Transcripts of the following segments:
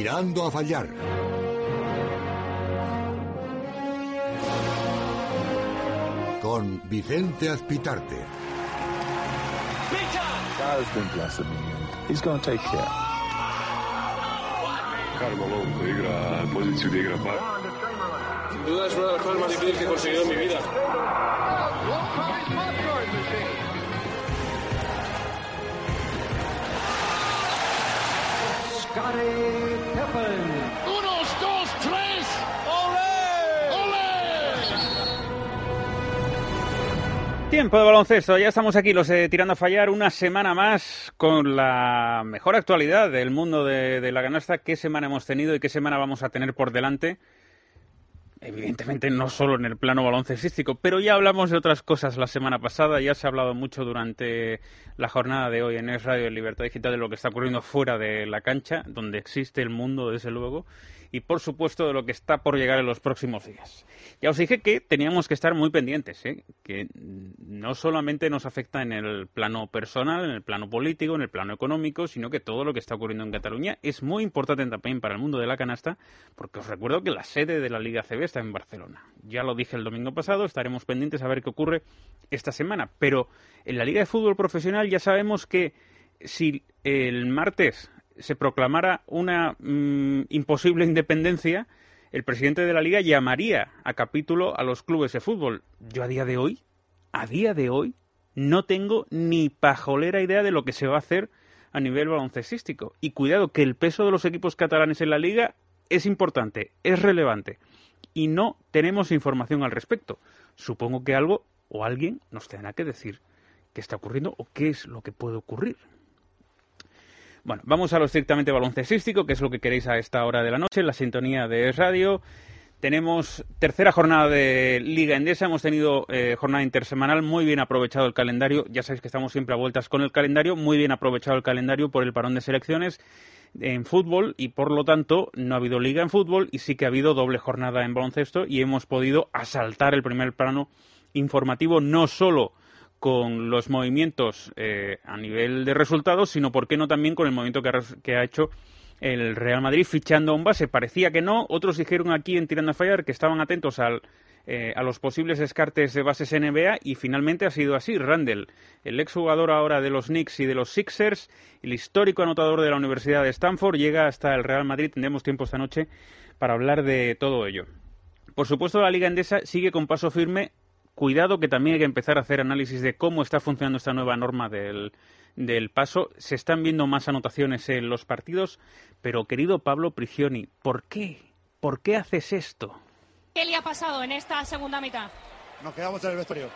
Tirando a fallar. Con Vicente Azpitarte. God's been blessing me, and He's going to take care. Carlo Longo igra poziciju gdje igra bar. Sin duda es una de las cosas más difíciles que he conseguido en mi vida. Unos, dos, tres. ¡Olé! Tiempo de baloncesto, ya estamos aquí los eh, tirando a fallar una semana más con la mejor actualidad del mundo de, de la canasta. ¿Qué semana hemos tenido y qué semana vamos a tener por delante? Evidentemente no solo en el plano baloncestístico, pero ya hablamos de otras cosas la semana pasada, ya se ha hablado mucho durante la jornada de hoy en Es Radio de Libertad Digital de lo que está ocurriendo fuera de la cancha, donde existe el mundo, desde luego, y por supuesto de lo que está por llegar en los próximos días. Ya os dije que teníamos que estar muy pendientes, ¿eh? que no solamente nos afecta en el plano personal, en el plano político, en el plano económico, sino que todo lo que está ocurriendo en Cataluña es muy importante también para el mundo de la canasta, porque os recuerdo que la sede de la Liga CB está en Barcelona. Ya lo dije el domingo pasado, estaremos pendientes a ver qué ocurre esta semana, pero en la Liga de Fútbol Profesional ya sabemos que si el martes se proclamara una mm, imposible independencia, el presidente de la liga llamaría a capítulo a los clubes de fútbol. Yo a día de hoy, a día de hoy, no tengo ni pajolera idea de lo que se va a hacer a nivel baloncestístico. Y cuidado que el peso de los equipos catalanes en la liga es importante, es relevante. Y no tenemos información al respecto. Supongo que algo o alguien nos tendrá que decir qué está ocurriendo o qué es lo que puede ocurrir. Bueno, vamos a lo estrictamente baloncestístico, que es lo que queréis a esta hora de la noche, la sintonía de radio. Tenemos tercera jornada de Liga Endesa, hemos tenido eh, jornada intersemanal, muy bien aprovechado el calendario, ya sabéis que estamos siempre a vueltas con el calendario, muy bien aprovechado el calendario por el parón de selecciones en fútbol y por lo tanto no ha habido liga en fútbol y sí que ha habido doble jornada en baloncesto y hemos podido asaltar el primer plano informativo no solo con los movimientos eh, a nivel de resultados, sino, ¿por qué no también con el movimiento que ha, que ha, hecho el Real Madrid fichando a un base? Parecía que no, otros dijeron aquí en Tirando a Fallar que estaban atentos al, eh, a los posibles descartes de bases NBA y finalmente ha sido así. Randall, el exjugador ahora de los Knicks y de los Sixers, el histórico anotador de la Universidad de Stanford, llega hasta el Real Madrid. Tendremos tiempo esta noche para hablar de todo ello. Por supuesto, la Liga Endesa sigue con paso firme cuidado que también hay que empezar a hacer análisis de cómo está funcionando esta nueva norma del, del paso. Se están viendo más anotaciones en los partidos, pero querido Pablo Prigioni, ¿por qué? ¿Por qué haces esto? ¿Qué le ha pasado en esta segunda mitad? Nos quedamos en el vestuario.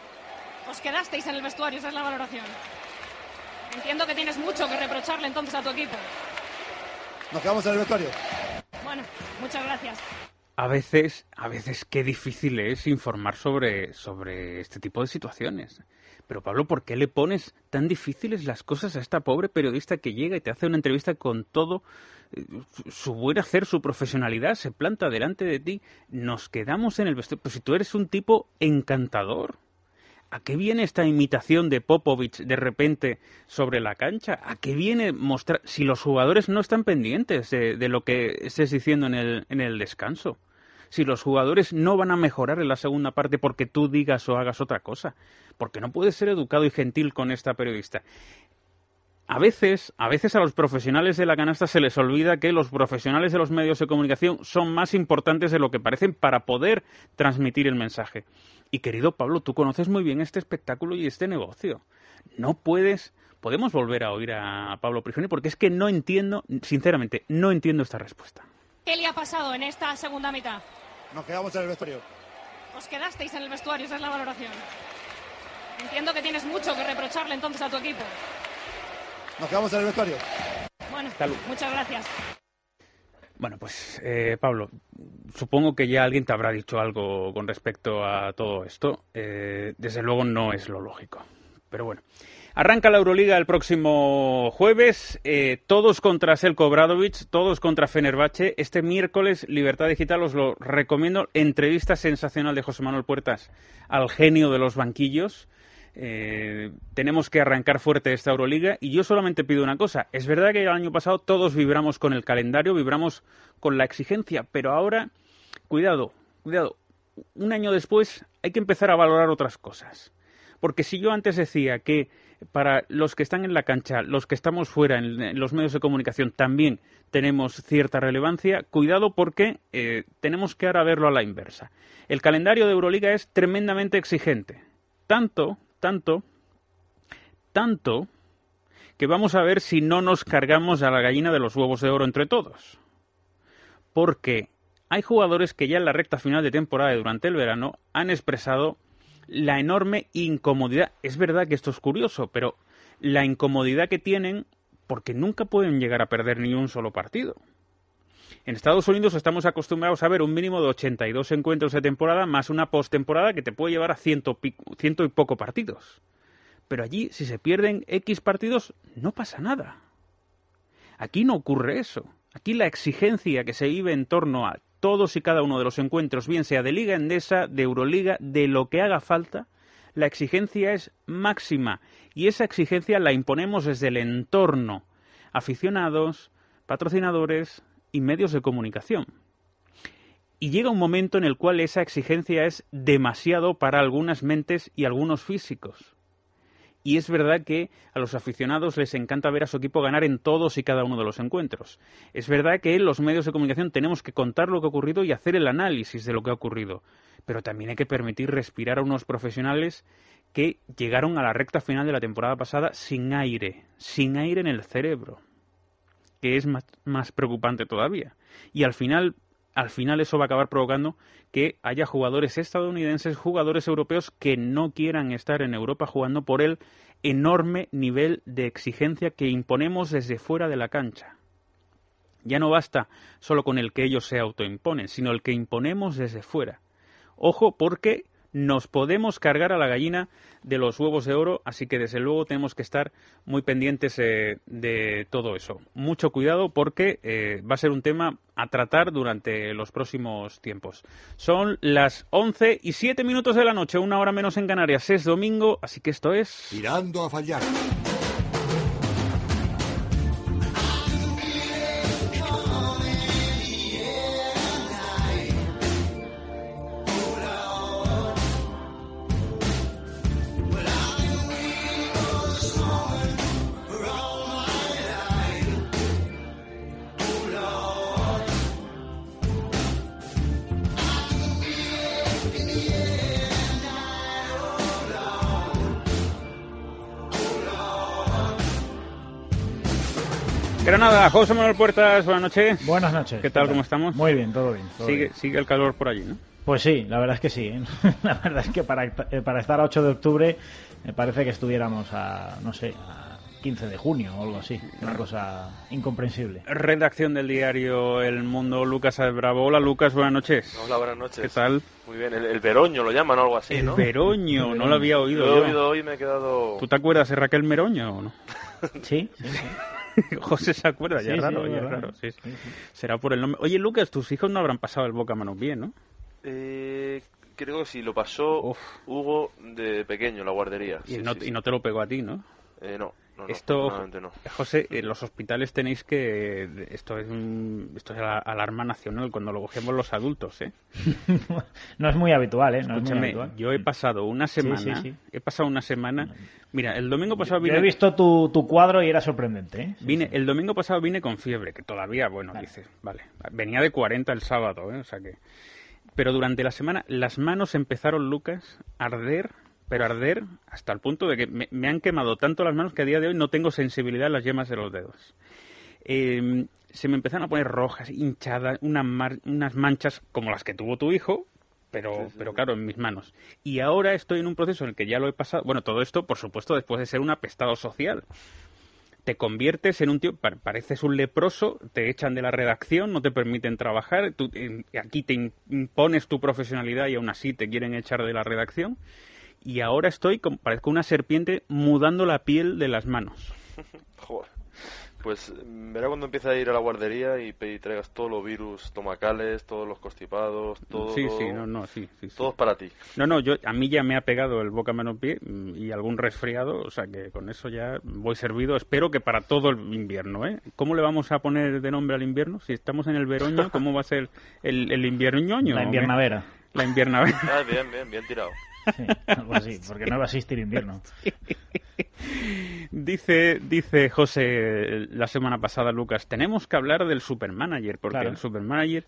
Os quedasteis en el vestuario, esa es la valoración. Entiendo que tienes mucho que reprocharle entonces a tu equipo. Nos quedamos en el vestuario. Bueno, muchas gracias a veces, a veces qué difícil es informar sobre, sobre este tipo de situaciones. Pero Pablo, ¿por qué le pones tan difíciles las cosas a esta pobre periodista que llega y te hace una entrevista con todo eh, su buen hacer, su profesionalidad, se planta delante de ti? Nos quedamos en el vestuario. Pues si tú eres un tipo encantador. ¿A qué viene esta imitación de Popovich de repente sobre la cancha? ¿A qué viene mostrar si los jugadores no están pendientes de, lo que estés diciendo en el, en el descanso? Si los jugadores no van a mejorar en la segunda parte porque tú digas o hagas otra cosa, porque no puedes ser educado y gentil con esta periodista. A veces, a veces a los profesionales de la canasta se les olvida que los profesionales de los medios de comunicación son más importantes de lo que parecen para poder transmitir el mensaje. Y querido Pablo, tú conoces muy bien este espectáculo y este negocio. No puedes, podemos volver a oír a Pablo Prigioni porque es que no entiendo, sinceramente, no entiendo esta respuesta. ¿Qué le ha pasado en esta segunda mitad? Nos quedamos en el vestuario. Os quedasteis en el vestuario, esa es la valoración. Entiendo que tienes mucho que reprocharle entonces a tu equipo. Nos quedamos en el vestuario. Bueno, muchas gracias. Bueno, pues eh, Pablo, supongo que ya alguien te habrá dicho algo con respecto a todo esto. Eh, desde luego no es lo lógico. Pero bueno. Arranca la Euroliga el próximo jueves, eh, todos contra Selko Bradovic, todos contra Fenerbahce. Este miércoles, Libertad Digital, os lo recomiendo, entrevista sensacional de José Manuel Puertas al genio de los banquillos. Eh, tenemos que arrancar fuerte esta Euroliga y yo solamente pido una cosa. Es verdad que el año pasado todos vibramos con el calendario, vibramos con la exigencia, pero ahora, cuidado, cuidado. Un año después hay que empezar a valorar otras cosas. Porque si yo antes decía que para los que están en la cancha, los que estamos fuera en, los medios de comunicación también tenemos cierta relevancia, cuidado porque eh, tenemos que ahora verlo a la inversa. El calendario de Euroliga es tremendamente exigente. Tanto, tanto, tanto que vamos a ver si no nos cargamos a la gallina de los huevos de oro entre todos. Porque hay jugadores que ya en la recta final de temporada y durante el verano han expresado la enorme incomodidad. Es verdad que esto es curioso, pero la incomodidad que tienen porque nunca pueden llegar a perder ni un solo partido. En Estados Unidos estamos acostumbrados a ver un mínimo de 82 encuentros de temporada más una postemporada que te puede llevar a ciento, ciento y poco partidos. Pero allí, si se pierden X partidos, no pasa nada. Aquí no ocurre eso. Aquí la exigencia que se vive en torno a todos y cada uno de los encuentros, bien sea de Liga Endesa, de Euroliga, de lo que haga falta, la exigencia es máxima y esa exigencia la imponemos desde el entorno, aficionados, patrocinadores y medios de comunicación. Y llega un momento en el cual esa exigencia es demasiado para algunas mentes y algunos físicos. Y es verdad que a los aficionados les encanta ver a su equipo ganar en todos y cada uno de los encuentros. Es verdad que los medios de comunicación tenemos que contar lo que ha ocurrido y hacer el análisis de lo que ha ocurrido. Pero también hay que permitir respirar a unos profesionales que llegaron a la recta final de la temporada pasada sin aire, sin aire en el cerebro, que es más, preocupante todavía. Y al final al final eso va a acabar provocando que haya jugadores estadounidenses, jugadores europeos que no quieran estar en Europa jugando por el enorme nivel de exigencia que imponemos desde fuera de la cancha. Ya no basta solo con el que ellos se autoimponen, sino el que imponemos desde fuera. Ojo porque nos podemos cargar a la gallina de los huevos de oro, así que desde luego tenemos que estar muy pendientes eh, de todo eso. Mucho cuidado porque eh, va a ser un tema a tratar durante los próximos tiempos. Son las 11 y 7 minutos de la noche, una hora menos en Canarias. Es domingo, así que esto es... Tirando a fallar. Granada, José Manuel Puertas, buenas noches. Buenas noches. ¿Qué tal? ¿Cómo estamos? Muy bien, todo bien. todo sigue, bien. sigue el calor por allí, ¿no? Pues sí, la verdad es que sí. ¿eh? La verdad es que para, eh, para estar a 8 de octubre me parece que estuviéramos a, no sé, a 15 de junio o algo así. Una cosa incomprensible. Redacción del diario El Mundo, Lucas Bravo. Hola Lucas, buenas noches. Hola, buenas noches. ¿Qué tal? Muy bien, el, el Veroño lo llaman o algo así, el ¿no? Veroño, no lo había oído Lo he oído hoy y me he quedado... ¿Tú te acuerdas de Raquel Meroño o no? Sí, sí, sí. José se acuerda, ya Sí, es sí, raro, ya es raro, sí. Será por el nombre. Oye, Lucas, tus hijos no habrán pasado el boca a manos bien, ¿no? Eh, creo que sí, lo pasó Uf. Hugo de pequeño en la guardería. Y, Sí, no, sí, y sí. no te lo pegó a ti, ¿no? Eh, no, no, no, Esto, no. José, en los hospitales tenéis que. Esto es, un, esto es la alarma nacional cuando lo cogemos los adultos, ¿eh? No es muy habitual, ¿eh? No es muy Escúchame, habitual. yo he pasado una semana. sí, sí. He pasado una semana. Mira, el domingo pasado Yo vine. he visto tu, tu cuadro y era sorprendente, ¿eh? Sí, Vine, sí. el domingo pasado vine con fiebre, que todavía, bueno, dices, vale. Venía de 40 el sábado, ¿eh? O sea que. Pero durante la semana las manos empezaron, Lucas, a arder, pero arder hasta el punto de que me, me han quemado tanto las manos que a día de hoy no tengo sensibilidad en las yemas de los dedos. Eh, se me empezaron a poner rojas, hinchadas, unas, mar- unas manchas como las que tuvo tu hijo, pero, pero claro, en mis manos. Y ahora estoy en un proceso en el que ya lo he pasado. Bueno, todo esto, por supuesto, después de ser un apestado social te conviertes en un tío, pa- pareces un leproso, te echan de la redacción, no te permiten trabajar, tú, eh, aquí te im- impones tu profesionalidad y aún así te quieren echar de la redacción. Y ahora estoy, como, parezco una serpiente mudando la piel de las manos. Joder. Pues mm, verá cuando empiece a ir a la guardería y, y traigas todos los virus estomacales, todos los constipados, todo. Sí, sí, no, no, sí, sí, sí. Todo para ti. No, no, yo, a mí ya me ha pegado el boca mano pie mm, y algún resfriado, o sea que con eso ya voy servido. Espero que para todo el invierno, ¿eh? ¿Cómo le vamos a poner de nombre al invierno? Si estamos en el veroño, ¿cómo va a ser el, el inviernoño? La inviernavera. La inviernavera. Ah, bien, bien, bien tirado. Sí, algo así, porque no va a existir invierno. Dice, dice José la semana pasada, Lucas, tenemos que hablar del Supermanager, porque Claro. el Supermanager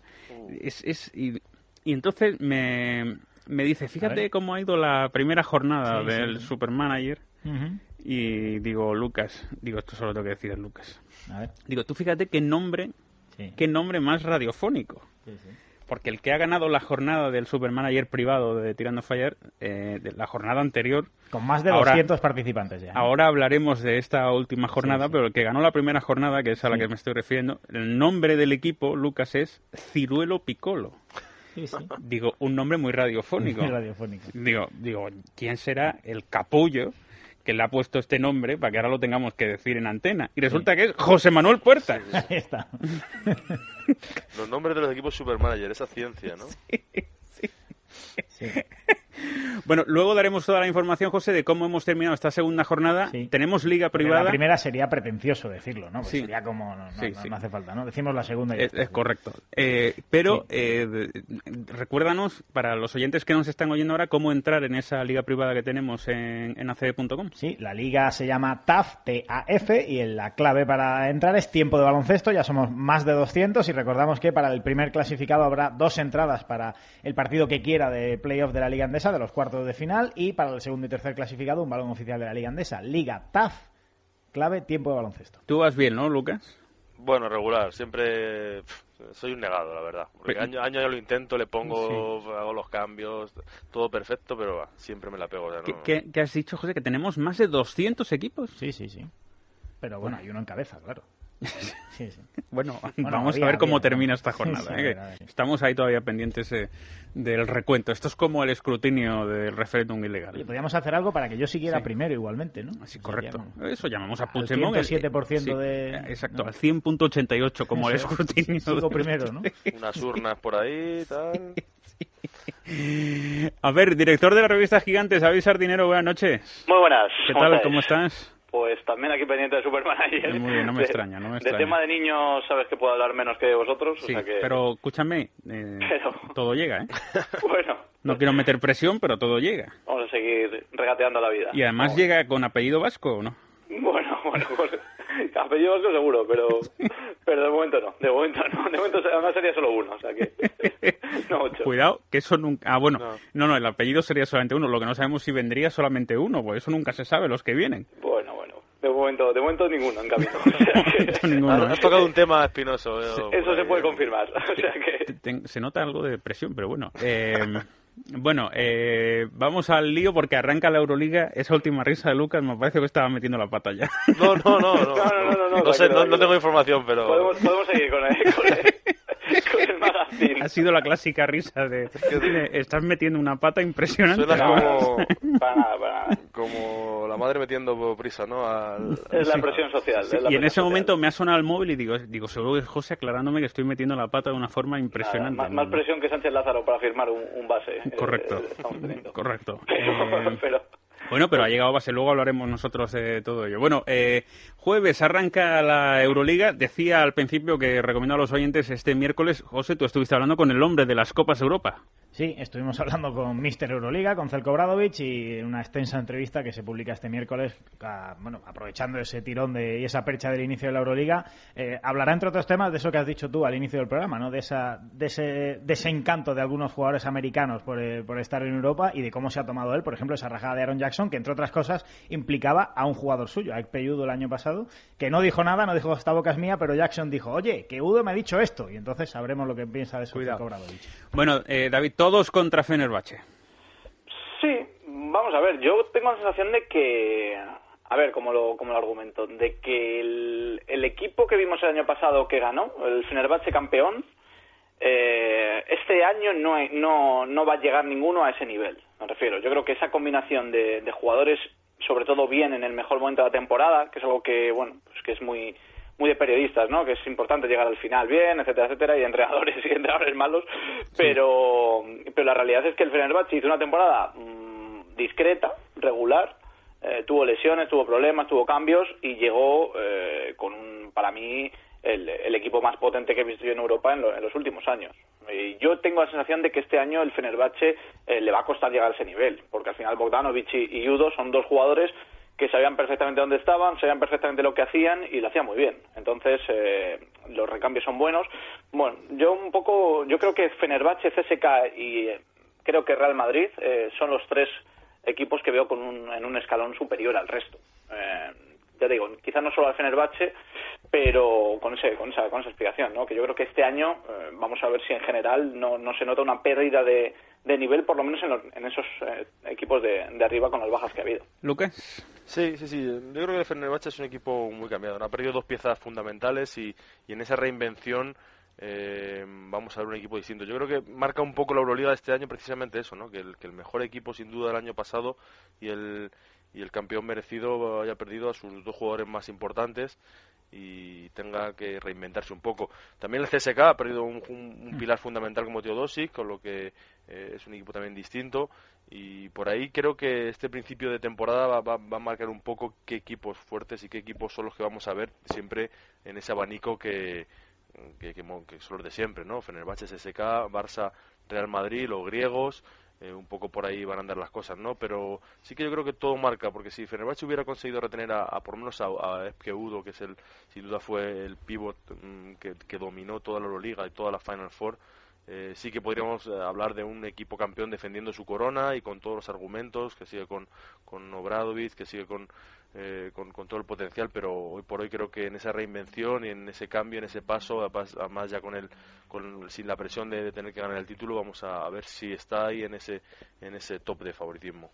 es... es y, y entonces me, me dice, fíjate cómo ha ido la primera jornada Sí, del sí. Supermanager. Y digo, Lucas, digo, esto solo tengo que decir a Lucas. A ver, Digo, tú fíjate qué nombre, sí. qué nombre más radiofónico. Porque el que ha ganado la jornada del Supermanager privado de Tirando Fallar, eh, de la jornada anterior, Con más de Ahora- 200 participantes ya. ¿eh? ahora hablaremos de esta última jornada, Sí, sí. pero el que ganó la primera jornada, que es a la Sí. que me estoy refiriendo, el nombre del equipo, Lucas, es Ciruelo sí. Digo, un nombre muy radiofónico. Muy radiofónico. Digo, digo, ¿quién será el capullo que le ha puesto este nombre para que ahora lo tengamos que decir en antena? Y resulta que es José Manuel Puertas. Ahí está. Los nombres de los equipos Supermanager, esa ciencia, ¿no? Sí. Bueno, luego daremos toda la información, José, de cómo hemos terminado esta segunda jornada. Sí. Tenemos liga Porque privada. La primera sería pretencioso decirlo, ¿no? Pues Sí. Sería como. No, no- Sí, no- sí. no hace falta, ¿no? Decimos la segunda y Es, es correcto. Eh, pero eh, recuérdanos, para los oyentes que nos están oyendo ahora, cómo entrar en esa liga privada que tenemos en, en. Sí, la liga se llama TAF, T-A-F, y la clave para entrar es tiempo de baloncesto. Ya somos más de 200 y recordamos que para el primer clasificado habrá dos entradas para el partido que quiera de playoff de la Liga Andesa, de los cuartos de final, y para el segundo y tercer clasificado un balón oficial de la Liga Andesa. Liga TAF, clave tiempo de baloncesto. Tú vas bien, ¿no, Lucas? Bueno, regular, siempre soy un negado, la verdad. Porque año, año año lo intento, le pongo, hago los cambios, todo perfecto, pero va, siempre me la pego. o sea, ¿Qué, no- qué- qué has dicho, José? ¿Que tenemos más de 200 equipos? Sí, sí, sí. Pero bueno, hay uno en cabeza, claro. Sí, sí. Bueno, Bueno, vamos había, a ver cómo había. termina esta Sí, jornada. sí, ¿eh? a ver, Que a ver. Estamos ahí todavía pendientes eh, del recuento. Esto es como el escrutinio del referéndum ilegal. Oye, podríamos hacer algo para que yo siguiera Sí. primero igualmente, ¿no? Sea, correcto. ya- Eso llamamos a Al Puigdemont. el- 107% de- Exacto, ¿no? al 100.88 como el escrutinio. Sigo de- primero, ¿no? Unas urnas por ahí, tal. A ver, director de la revista Gigantes, David Sardinero, buenas noches. Muy buenas. ¿Qué ¿cómo tal? estáis? ¿Cómo estás? Pues también aquí pendiente de Supermanager. Muy bien, no me De- extraña, no me De extraña. tema de niños sabes que puedo hablar menos que vosotros, Sí, o sea que... pero escúchame, eh, Pero- todo llega, ¿eh? Bueno, No quiero meter presión, pero todo llega. vamos a seguir regateando la vida. Y además Vamos. llega con apellido vasco, ¿o no? Bueno, bueno, pues, apellido vasco seguro, pero, pero de momento no, de momento no, de momento además sería solo uno, o sea que no ocho. Cuidado, que eso nunca... Ah, bueno, No. no, no, el apellido sería solamente uno. Lo que no sabemos si vendría solamente uno, pues eso nunca se sabe, los que vienen. Bueno, bueno, de momento, de momento ninguno en camino. O sea que- Ninguno, Has, tocado un tema espinoso. eh, Eso se puede eh. confirmar, o sea que... Se nota algo de presión, pero bueno. Eh, bueno, eh, vamos al lío porque arranca la Euroliga. Esa última risa de Lucas me parece que estaba metiendo la pata ya. No, no, no, no. No, no, no, no, No sé, no, tengo información, pero. Podemos, podemos seguir con el, con el, magazine. ha sido la clásica risa de, de, estás metiendo una pata impresionante. Suena como, Para nada, para nada. como la madre metiendo prisa, ¿no? Al- Es la Sí. presión social. es la y en presión ese social. momento me ha sonado el móvil y digo, digo, seguro que es José aclarándome que estoy metiendo la pata de una forma Nada, impresionante. más, más presión que Sánchez Lázaro para firmar un, un base. eh, Correcto, teniendo. correcto. Pero, Eh, pero- Bueno, pero ha llegado base, luego hablaremos nosotros de todo ello. Bueno, eh, jueves arranca la Euroliga. Decía al principio que recomiendo a los oyentes este miércoles. José, tú estuviste hablando con el hombre de las Copas Europa. Sí, estuvimos hablando con Mr. Euroliga, con Zelko Bradovic, y en una extensa entrevista que se publica este miércoles, a- bueno, aprovechando ese tirón de, y esa percha del inicio de la Euroliga, eh, hablará entre otros temas de eso que has dicho tú al inicio del programa, ¿no? De, esa, de, ese, de ese encanto de algunos jugadores americanos por, eh, por estar en Europa y de cómo se ha tomado él, por ejemplo, esa rajada de Aaron Jackson, que entre otras cosas implicaba a un jugador suyo, a Ekpe Udo el año pasado, que no dijo nada, no dijo esta boca es mía, pero Jackson dijo, oye, que Udo me ha dicho esto, y entonces sabremos lo que piensa de eso Cuidado. Zelko Bradovic. Bueno, eh, David, todos contra Fenerbahce. Sí, vamos a ver, yo tengo la sensación de que, a ver, como lo, como lo argumento, de que el, el equipo que vimos el año pasado que ganó, el Fenerbahce campeón, eh, este año no, no, no va a llegar ninguno a ese nivel, me refiero. Yo creo que esa combinación de, de jugadores, sobre todo bien en el mejor momento de la temporada, que es algo que, bueno, pues que es muy muy de periodistas, ¿no? Que es importante llegar al final bien, etcétera, etcétera, y entrenadores y entrenadores malos, pero, pero la realidad es que el Fenerbahce hizo una temporada mm, discreta, regular, eh, tuvo lesiones, tuvo problemas, tuvo cambios y llegó eh, con, un, para mí, el, el, equipo más potente que he visto yo en Europa en, lo, en los últimos años. Y yo tengo la sensación de que este año el Fenerbahce eh, le va a costar llegar a ese nivel, porque al final Bogdanovic y, y Udo son dos jugadores que sabían perfectamente dónde estaban, sabían perfectamente lo que hacían y lo hacían muy bien. Entonces, eh, los recambios son buenos. Bueno, yo un poco, yo creo que Fenerbahce, CSK y eh, creo que Real Madrid eh, son los tres equipos que veo con un, en un escalón superior al resto. Ya digo, quizás no solo al Fenerbahce, pero con, ese, con, esa, con esa explicación, ¿no? que yo creo que este año eh, vamos a ver si en general no, no se nota una pérdida de, de nivel, por lo menos en, los, en esos eh, equipos de, de, arriba con las bajas que ha habido. Lucas. Sí, sí, sí. Yo creo que el Fenerbahce es un equipo muy cambiado. Ha perdido dos piezas fundamentales y, y en esa reinvención eh, vamos a ver un equipo distinto. Yo creo que marca un poco la Euroliga de este año precisamente eso, ¿no? Que el, que el mejor equipo sin duda del año pasado y el y el campeón merecido haya perdido a sus dos jugadores más importantes y tenga que reinventarse un poco. También el CSK ha perdido un, un, un pilar fundamental como Teodosic, con lo que eh, es un equipo también distinto y por ahí creo que este principio de temporada va, va, va, a marcar un poco qué equipos fuertes y qué equipos son los que vamos a ver siempre en ese abanico que, que, que, que son los de siempre, ¿no? Fenerbahce, CSK, Barça, Real Madrid, los griegos, eh, un poco por ahí van a andar las cosas, ¿no? Pero sí que yo creo que todo marca, porque si Fenerbahce hubiera conseguido retener a, por lo menos a, a que es el, sin duda fue el pivot mmm, que, que, dominó toda la Euroliga y toda la Final Four, eh, sí que podríamos eh, hablar de un equipo campeón defendiendo su corona y con todos los argumentos, que sigue con, con Obradovic, que sigue con, eh, con, con, todo el potencial, pero hoy por hoy creo que en esa reinvención y en ese cambio, en ese paso, además ya con el, con, sin la presión de, de, tener que ganar el título, vamos a, a ver si está ahí en ese, en ese top de favoritismo.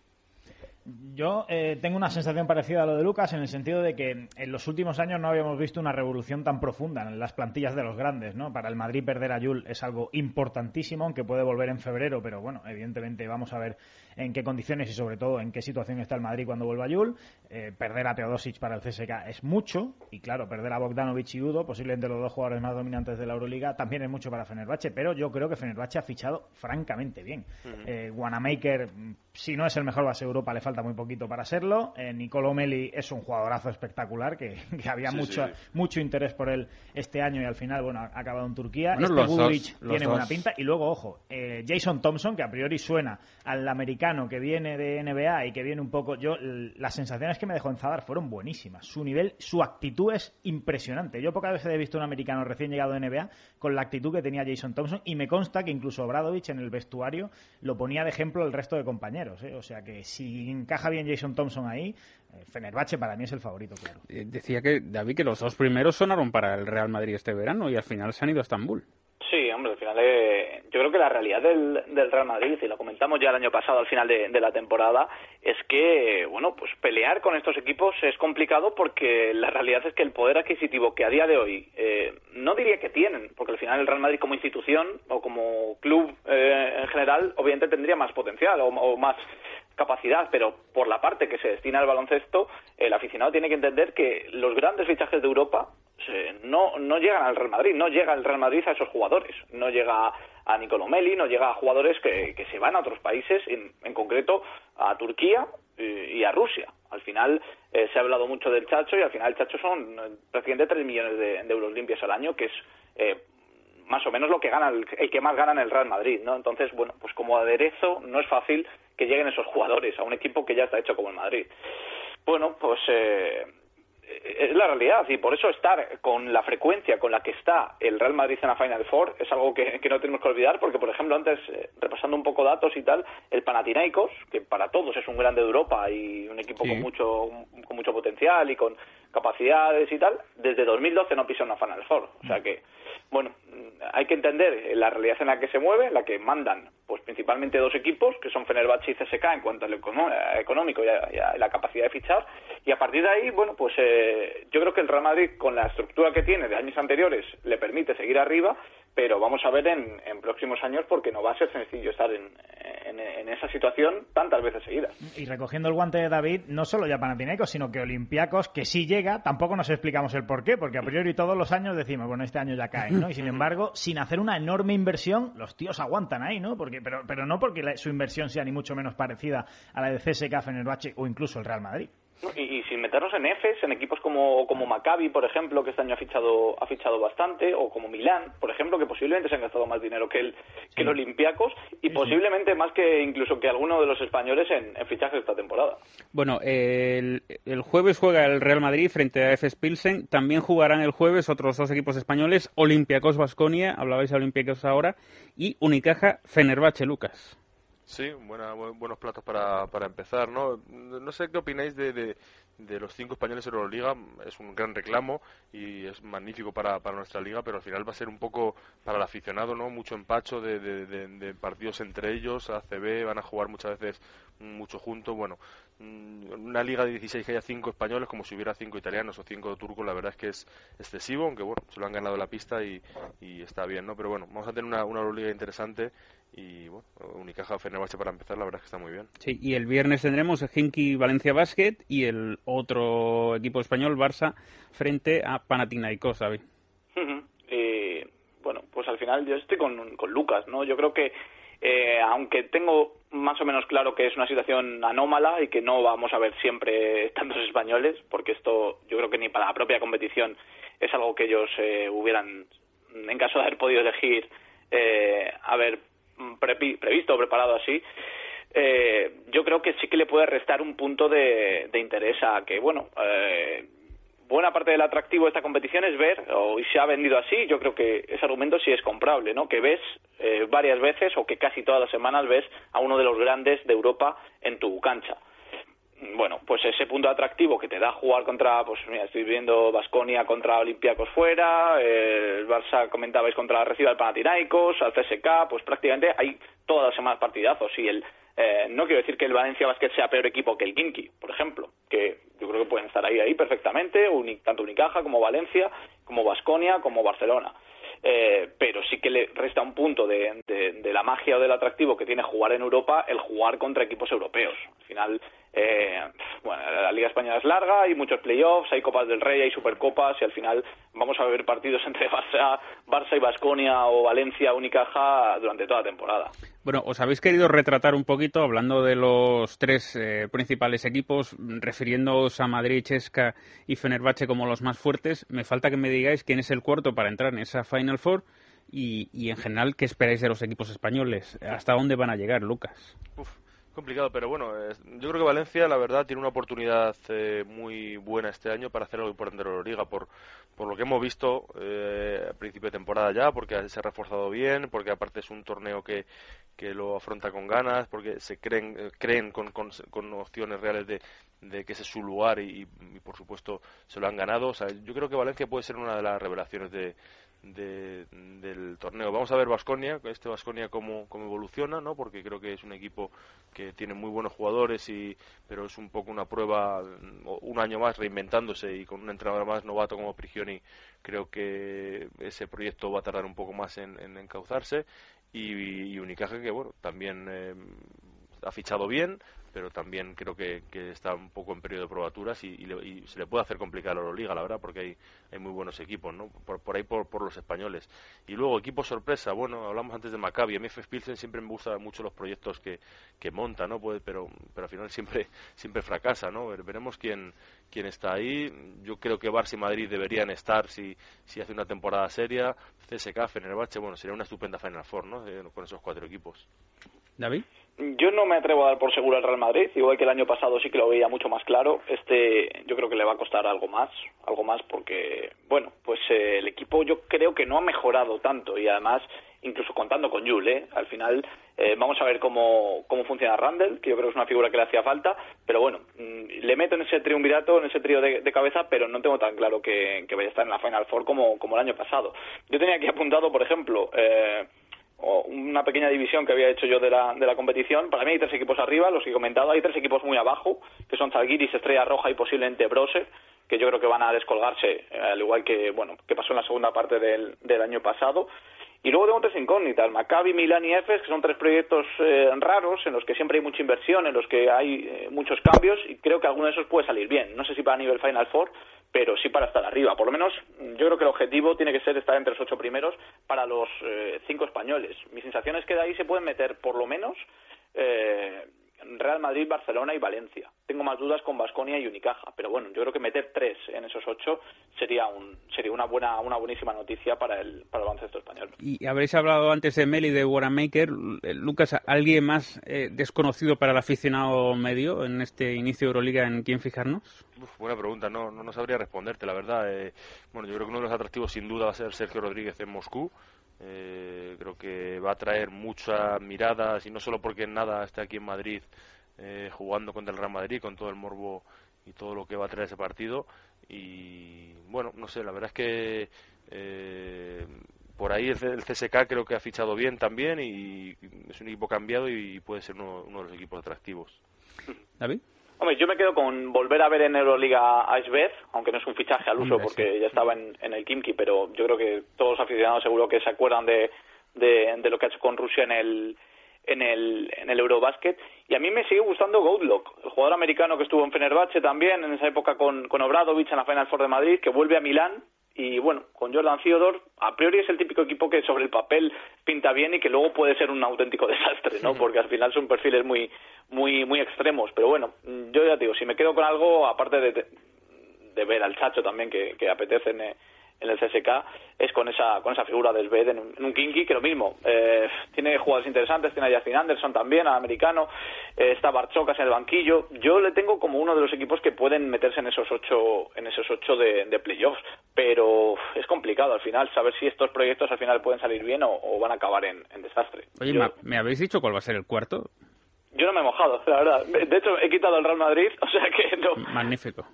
Yo eh, tengo una sensación parecida a lo de Lucas en el sentido de que en los últimos años no habíamos visto una revolución tan profunda en las plantillas de los grandes, ¿no? Para el Madrid perder a Yul es algo importantísimo, aunque puede volver en febrero, pero bueno, evidentemente vamos a ver en qué condiciones y sobre todo en qué situación está el Madrid cuando vuelva a Yul. Eh, perder a Teodosic para el CSK es mucho y claro, perder a Bogdanovic y Udo, posiblemente los dos jugadores más dominantes de la Euroliga, también es mucho para Fenerbahce, pero yo creo que Fenerbahce ha fichado francamente bien. Uh -huh. eh, Wanamaker, si no es el mejor base de Europa, le falta muy poquito para serlo. Eh, Nicolo Meli es un jugadorazo espectacular que, que había sí, mucho, sí. mucho interés por él este año y al final, bueno, ha acabado en Turquía. Bueno, este Budrich tiene dos. buena pinta. Y luego, ojo, eh, Jason Thompson, que a priori suena al americano que viene de NBA y que viene un poco. Yo, las sensaciones que me dejó en Zadar fueron buenísimas. Su nivel, su actitud es impresionante. Yo pocas veces he visto un americano recién llegado de NBA con la actitud que tenía Jason Thompson y me consta que incluso Bradovich en el vestuario lo ponía de ejemplo el resto de compañeros. ¿Eh? O sea que si encaja bien Jason Thompson ahí, eh, Fenerbahce para mí es el favorito, claro. Eh, decía que David que los dos primeros sonaron para el Real Madrid este verano y al final se han ido a Estambul. Sí, hombre, al final eh, yo creo que la realidad del, del, Real Madrid, y lo comentamos ya el año pasado al final de, la temporada, es que, bueno, pues pelear con estos equipos es complicado porque la realidad es que el poder adquisitivo que a día de hoy, eh, no diría que tienen, porque al final el Real Madrid como institución o como club eh, en general, obviamente tendría más potencial o más capacidad, pero por la parte que se destina al baloncesto, el aficionado tiene que entender que los grandes fichajes de Europa no, no llegan al Real Madrid, no llega el Real Madrid a esos jugadores, no llega a Nicolo Meli, no llega a jugadores que, que se van a otros países, en, en concreto a Turquía y, y, a Rusia. Al final eh, se ha hablado mucho del Chacho y al final el Chacho son eh, prácticamente 3 millones de, de, euros limpios al año, que es eh, más o menos lo que gana el, el, que más gana en el Real Madrid, ¿no? Entonces, bueno, pues como aderezo no es fácil que lleguen esos jugadores a un equipo que ya está hecho como el Madrid. Bueno, pues eh, es la realidad y por eso estar con la frecuencia con la que está el Real Madrid en la Final Four es algo que, que no tenemos que olvidar porque por ejemplo antes eh, repasando un poco datos y tal el Panathinaikos que para todos es un grande de Europa y un equipo sí. con mucho con mucho potencial y con capacidades y tal desde 2012 no pisa una Final Four o sea que bueno, hay que entender la realidad en la que se mueve, la que mandan pues principalmente dos equipos, que son Fenerbahce y CSK en cuanto al económico y y a la capacidad de fichar, y a partir de ahí, bueno, pues eh, yo creo que el Real Madrid, con la estructura que tiene de años anteriores, le permite seguir arriba, pero vamos a ver en, en próximos años porque no va a ser sencillo estar en, en, en, esa situación tantas veces seguidas. Y recogiendo el guante de David, no solo ya Panathinaikos, sino que Olympiacos, que sí llega, tampoco nos explicamos el por qué, porque a priori todos los años decimos, bueno, este año ya caen, ¿no? Y sin embargo, sin hacer una enorme inversión, los tíos aguantan ahí, ¿no? Porque, pero, pero no porque la, su inversión sea ni mucho menos parecida a la de CSK, Fenerbahce o incluso el Real Madrid. Y, y, sin meternos en Efes, en equipos como, como Maccabi, por ejemplo, que este año ha fichado, ha fichado bastante, o como Milán, por ejemplo, que posiblemente se han gastado más dinero que el, sí. que el Olympiacos y sí, posiblemente sí. más que incluso que alguno de los españoles en, en fichajes esta temporada. Bueno, el, el, jueves juega el Real Madrid frente a Efes Pilsen. También jugarán el jueves otros dos equipos españoles, Olympiacos Basconia, hablabais de Olympiacos ahora, y Unicaja Fenerbahce Lucas. Sí, buena, buenos platos para, para empezar, ¿no? No sé qué opináis de, de, los cinco españoles en Euroliga. Es un gran reclamo y es magnífico para, para nuestra liga, pero al final va a ser un poco para el aficionado, ¿no? Mucho empacho de, de, partidos entre ellos, ACB, van a jugar muchas veces mucho juntos. Bueno, una liga de 16 que haya cinco españoles, como si hubiera cinco italianos o cinco turcos, la verdad es que es excesivo, aunque bueno, se lo han ganado la pista y, y está bien, ¿no? Pero bueno, vamos a tener una, una Euroliga interesante y bueno, Unicaja Fenerbahce para empezar, la verdad es que está muy bien. Sí, y el viernes tendremos el Hinky Valencia Basket y el otro equipo español, Barça, frente a Panathinaikos, David. Uh -huh. eh, bueno, pues al final yo estoy con, con Lucas, ¿no? Yo creo que eh, aunque tengo más o menos claro que es una situación anómala y que no vamos a ver siempre tantos españoles, porque esto yo creo que ni para la propia competición es algo que ellos eh, hubieran, en caso de haber podido elegir, eh, haber pre previsto o preparado así. Eh, yo creo que sí que le puede restar un punto de, interés a que, bueno, eh, buena parte del atractivo de esta competición es ver, o y se ha vendido así, yo creo que ese argumento sí es comprable, ¿no? Que ves eh, varias veces o que casi todas las semanas ves a uno de los grandes de Europa en tu cancha. Bueno, pues ese punto atractivo que te da jugar contra, pues mira, estoy viendo Basconia contra Olympiacos fuera, eh, el Barça comentabais contra la Reciba del Panathinaikos, al CSK, pues prácticamente hay todas las semanas partidazos y el eh, no quiero decir que el Valencia Basket sea peor equipo que el Kinky, por ejemplo, que yo creo que pueden estar ahí ahí perfectamente, uni, tanto Unicaja como Valencia, como Basconia, como Barcelona. Eh, pero sí que le resta un punto de, de, de, la magia o del atractivo que tiene jugar en Europa el jugar contra equipos europeos. Al final, eh, bueno, la Liga Española es larga, hay muchos playoffs, hay Copas del Rey, hay Supercopas y al final vamos a ver partidos entre Barça, Barça y Basconia o Valencia, Unicaja durante toda la temporada. Bueno, os habéis querido retratar un poquito hablando de los tres eh, principales equipos, refiriéndoos a Madrid, Chesca y Fenerbahce como los más fuertes. Me falta que me digáis quién es el cuarto para entrar en esa Final Four y, y en general qué esperáis de los equipos españoles. ¿Hasta dónde van a llegar, Lucas? Uf complicado, pero bueno, eh, yo creo que Valencia, la verdad, tiene una oportunidad eh, muy buena este año para hacer algo importante en la Euroliga, por, por lo que hemos visto eh, a principio de temporada ya, porque se ha reforzado bien, porque aparte es un torneo que, que lo afronta con ganas, porque se creen, creen con, con, con opciones reales de, de que ese es su lugar y, y, por supuesto se lo han ganado. O sea, yo creo que Valencia puede ser una de las revelaciones de, de, del torneo. Vamos a ver Vasconia, este Vasconia cómo, cómo evoluciona, ¿no? Porque creo que es un equipo que tiene muy buenos jugadores y pero es un poco una prueba un año más reinventándose y con un entrenador más novato como Prigioni, creo que ese proyecto va a tardar un poco más en, en encauzarse y, y Unicaja que bueno, también eh, ha fichado bien, pero también creo que, que, está un poco en periodo de probaturas y, le, y, se le puede hacer complicar la Euroliga, la verdad, porque hay, hay muy buenos equipos, ¿no? Por, por ahí por, por, los españoles. Y luego, equipo sorpresa, bueno, hablamos antes de Maccabi, a mí FF Pilsen siempre me gustan mucho los proyectos que, que monta, ¿no? Pues, pero, pero al final siempre, siempre fracasa, ¿no? Veremos quién, quién está ahí. Yo creo que Barça y Madrid deberían estar si, si hace una temporada seria. CSK, Fenerbahce, bueno, sería una estupenda Final Four, ¿no? Eh, con esos cuatro equipos. David. Yo no me atrevo a dar por seguro al Real Madrid, igual que el año pasado sí que lo veía mucho más claro. Este yo creo que le va a costar algo más, algo más porque, bueno, pues eh, el equipo yo creo que no ha mejorado tanto y además, incluso contando con Jules, ¿eh? al final eh, vamos a ver cómo, cómo funciona Randall, que yo creo que es una figura que le hacía falta, pero bueno, mmm, le meto en ese triunvirato, en ese trío de, de, cabeza, pero no tengo tan claro que, que, vaya a estar en la Final Four como, como el año pasado. Yo tenía aquí apuntado, por ejemplo, eh, una pequeña división que había hecho yo de la, de la competición. Para mí hay tres equipos arriba, los que he comentado. Hay tres equipos muy abajo, que son Zalgiris, Estrella Roja y posiblemente Brose, que yo creo que van a descolgarse, al igual que bueno que pasó en la segunda parte del, del año pasado. Y luego tengo tres incógnitas, Maccabi, Milán y Efes, que son tres proyectos eh, raros en los que siempre hay mucha inversión, en los que hay eh, muchos cambios y creo que alguno de esos puede salir bien. No sé si para nivel Final Four, pero sí para estar arriba. Por lo menos yo creo que el objetivo tiene que ser estar entre los ocho primeros para los eh, cinco españoles. Mi sensación es que de ahí se pueden meter por lo menos eh, Real Madrid, Barcelona y Valencia. Tengo más dudas con Basconia y Unicaja, pero bueno, yo creo que meter tres en esos ocho sería un sería una buena una buenísima noticia para el para el baloncesto español. Y habréis hablado antes de Meli de Waramaker, Lucas, ¿alguien más eh, desconocido para el aficionado medio en este inicio de Euroliga en quién fijarnos? Uf, buena pregunta, no, no, no sabría responderte, la verdad. Eh, bueno, yo creo que uno de los atractivos sin duda va a ser Sergio Rodríguez en Moscú. Eh, creo que va a traer muchas miradas y no solo porque nada esté aquí en Madrid eh, jugando contra el Real Madrid con todo el morbo y todo lo que va a traer ese partido. Y bueno no sé la verdad es que eh, por ahí el, CSK creo que ha fichado bien también y es un equipo cambiado y puede ser uno de los equipos atractivos. David Hombre, yo me quedo con volver a ver en Euroliga a aunque no es un fichaje al uso porque ya estaba en, en el Kimki, pero yo creo que todos los aficionados seguro que se acuerdan de, de, de lo que ha hecho con Rusia en el en el en el Eurobasket. Y a mí me sigue gustando Goudlock, el jugador americano que estuvo en Fenerbahce también en esa época con, con Obradovic en la Final Four de Madrid, que vuelve a Milán y bueno, con Jordan Theodore, a priori es el típico equipo que sobre el papel pinta bien y que luego puede ser un auténtico desastre, ¿no? Porque al final son perfiles muy muy muy extremos, pero bueno, yo ya te digo, si me quedo con algo aparte de, de ver al Chacho también que, que apetece en, en el CSK es con esa con esa figura de Sved en un, en un Kinky que lo mismo eh, tiene jugadores interesantes tiene a Justin Anderson también al americano eh, está Barchokas en el banquillo yo le tengo como uno de los equipos que pueden meterse en esos ocho en esos ocho de, de playoffs pero es complicado al final saber si estos proyectos al final pueden salir bien o, o van a acabar en, en desastre Oye, yo, ¿me- ¿me habéis dicho cuál va a ser el cuarto? yo no me he mojado la verdad de hecho he quitado el Real Madrid o sea que no Magnífico.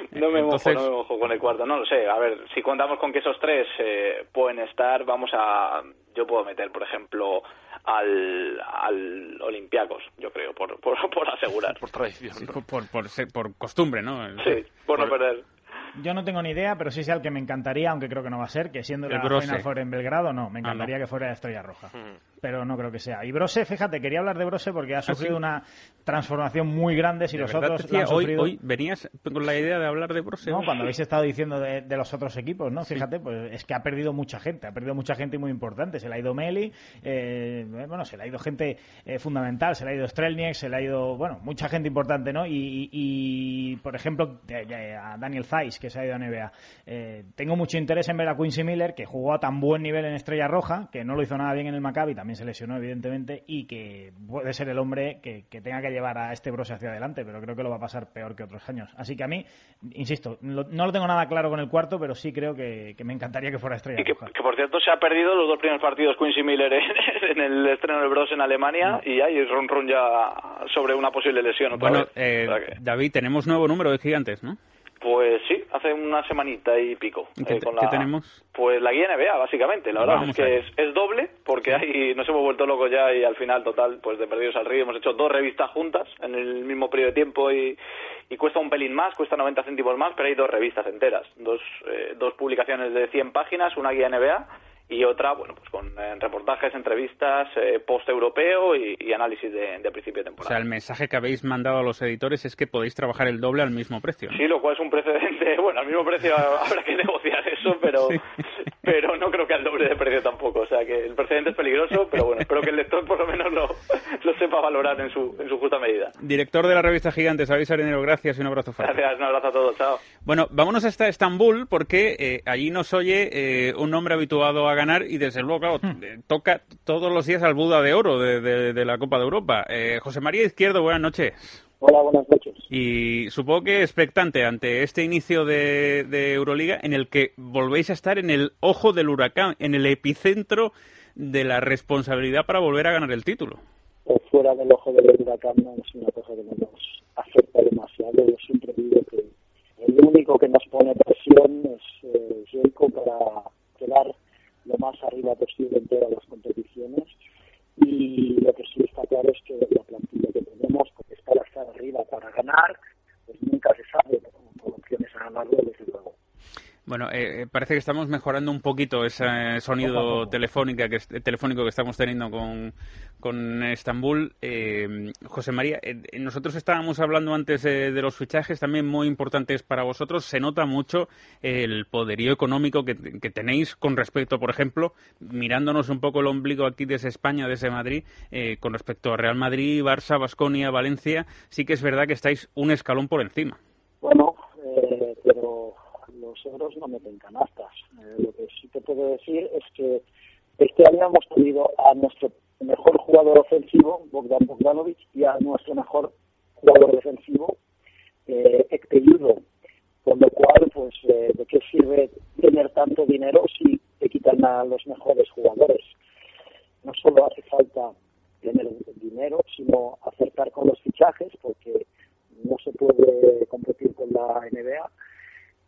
no me Entonces- mojo, no me mojo con el cuarto, no lo sé. A ver, si contamos con que esos tres eh, pueden estar, vamos a. Yo puedo meter, por ejemplo, al, al Olympiacos, yo creo, por, por, por asegurar. por tradición Sí, ¿no? por, por, por costumbre, ¿no? Sí, por no perder. Yo no tengo ni idea, pero sí sé al que me encantaría, aunque creo que no va a ser, que siendo El la Brose. Final Four en Belgrado, no, me Ah, encantaría no. que fuera Estrella Roja. Mm. Pero no creo que sea. Y Brose, fíjate, quería hablar de Brose porque ha sufrido sí? una transformación muy grande si De los verdad, otros la han hoy, sufrido. hoy venías con la idea de hablar de Brose. No, cuando habéis estado diciendo de, de los otros equipos, ¿no? Fíjate, pues es que ha perdido mucha gente, ha perdido mucha gente muy importante. Se le ha ido Meli, eh, bueno, se le ha ido gente eh, fundamental, se le ha ido Strelniak, se le ha ido, bueno, mucha gente importante, ¿no? Y, y- y, por ejemplo, eh, eh, a Daniel Zeiss, que se ha ido a NBA. Eh, tengo mucho interés en ver a Quincy Miller, que jugó a tan buen nivel en Estrella Roja, que no lo hizo nada bien en el Maccabi, también se lesionó, evidentemente, y que puede ser el hombre que, que tenga que llevar a este Brose hacia adelante, pero creo que lo va a pasar peor que otros años. Así que a mí, insisto, lo- no lo tengo nada claro con el cuarto, pero sí creo que, que me encantaría que fuera Estrella Y que, por cierto se ha perdido los dos primeros partidos Quincy Miller en, en el estreno del Bros en Alemania y hay run run ya sobre una posible lesión otra Bueno, vez. eh, O sea que- David, tenemos nuevo número de gigantes, ¿no? Pues sí, hace una semanita y pico. ¿Y qué eh, con qué la- tenemos? Pues la guía NBA, básicamente. La verdad Vamos es que es, es doble, porque ahí nos hemos vuelto locos ya y al final, total, pues de perdidos al río. Hemos hecho dos revistas juntas en el mismo periodo de tiempo y, y cuesta un pelín más, cuesta 90 céntimos más, pero hay dos revistas enteras. Dos, eh, dos publicaciones de 100 páginas, una guía NBA y otra, bueno, pues con eh, reportajes, entrevistas, eh, post-europeo y, y análisis de, de principio de O temporada. sea, el mensaje que habéis mandado a los editores es que podéis trabajar el doble al mismo precio. ¿no? Sí, lo cual es un precedente. Bueno, al mismo precio habrá que negociar eso, pero Sí. Pero no creo que al doble de precio tampoco. O sea, que el precedente es peligroso, pero bueno, espero que el lector por lo menos lo, lo sepa valorar en su, en su justa medida. Director de la revista Gigantes, David Arenero, gracias y un abrazo fuerte. Gracias, un abrazo a todos, chao. Bueno, vámonos hasta Estambul porque eh, allí nos oye eh, un hombre habituado a ganar y desde luego, claro, eh, toca todos los días al Buda de Oro de, de- de la Copa de Europa. Eh, José María Izquierdo, buenas noches. Hola, buenas noches. Y supongo que expectante ante este inicio de, de Euroliga en el que volvéis a estar en el ojo del huracán, en el epicentro de la responsabilidad para volver a ganar el título. O fuera del ojo del huracán no es una cosa que no nos afecta demasiado. Yo siempre digo que el único que nos pone presión es eh, para quedar lo más arriba posible en todas las competiciones. Y lo que sí está claro es que la plantilla que tenemos, estar hasta arriba para ganar, pues nunca se sabe, con opciones a desde luego. Bueno, eh, parece que estamos mejorando un poquito ese sonido telefónica que, telefónico que estamos teniendo con, con Estambul. Eh, José María, eh, nosotros estábamos hablando antes de los fichajes, también muy importantes para vosotros. Se nota mucho el poderío económico que, que, tenéis con respecto, por ejemplo, mirándonos un poco el ombligo aquí desde España, desde Madrid, con respecto a Real Madrid, Barça, Basconia, Valencia. Sí que es verdad que estáis un escalón por encima. Los euros no meten canastas. Eh, lo que sí te puedo decir es que este año hemos tenido a nuestro mejor jugador ofensivo, Bogdan Bogdanovic, y a nuestro mejor jugador defensivo, eh, Con lo cual, pues, eh, ¿de qué sirve tener tanto dinero si te quitan a los mejores jugadores? No solo hace falta tener dinero, sino acertar con los fichajes, porque no se puede competir con la NBA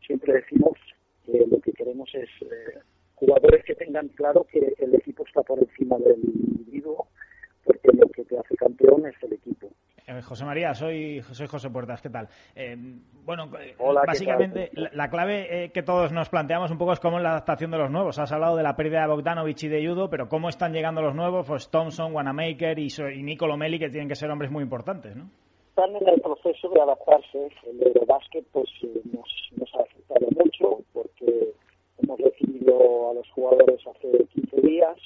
siempre decimos que lo que queremos es eh, jugadores que tengan claro que el equipo está por encima del individuo, porque lo que te hace campeón es el equipo. Eh, José María, soy, soy José Puertas, ¿qué tal? Eh, bueno, básicamente la, clave que todos nos planteamos un poco es cómo es la adaptación de los nuevos. Has hablado de la pérdida de Bogdanovich y de Judo, pero ¿cómo están llegando los nuevos? Pues Thompson, Wanamaker y, y Nicolo Meli, que tienen que ser hombres muy importantes, ¿no? Están en el proceso de adaptarse. El Eurobasket pues eh, nos, ha afectado mucho porque hemos recibido a los jugadores hace 15 días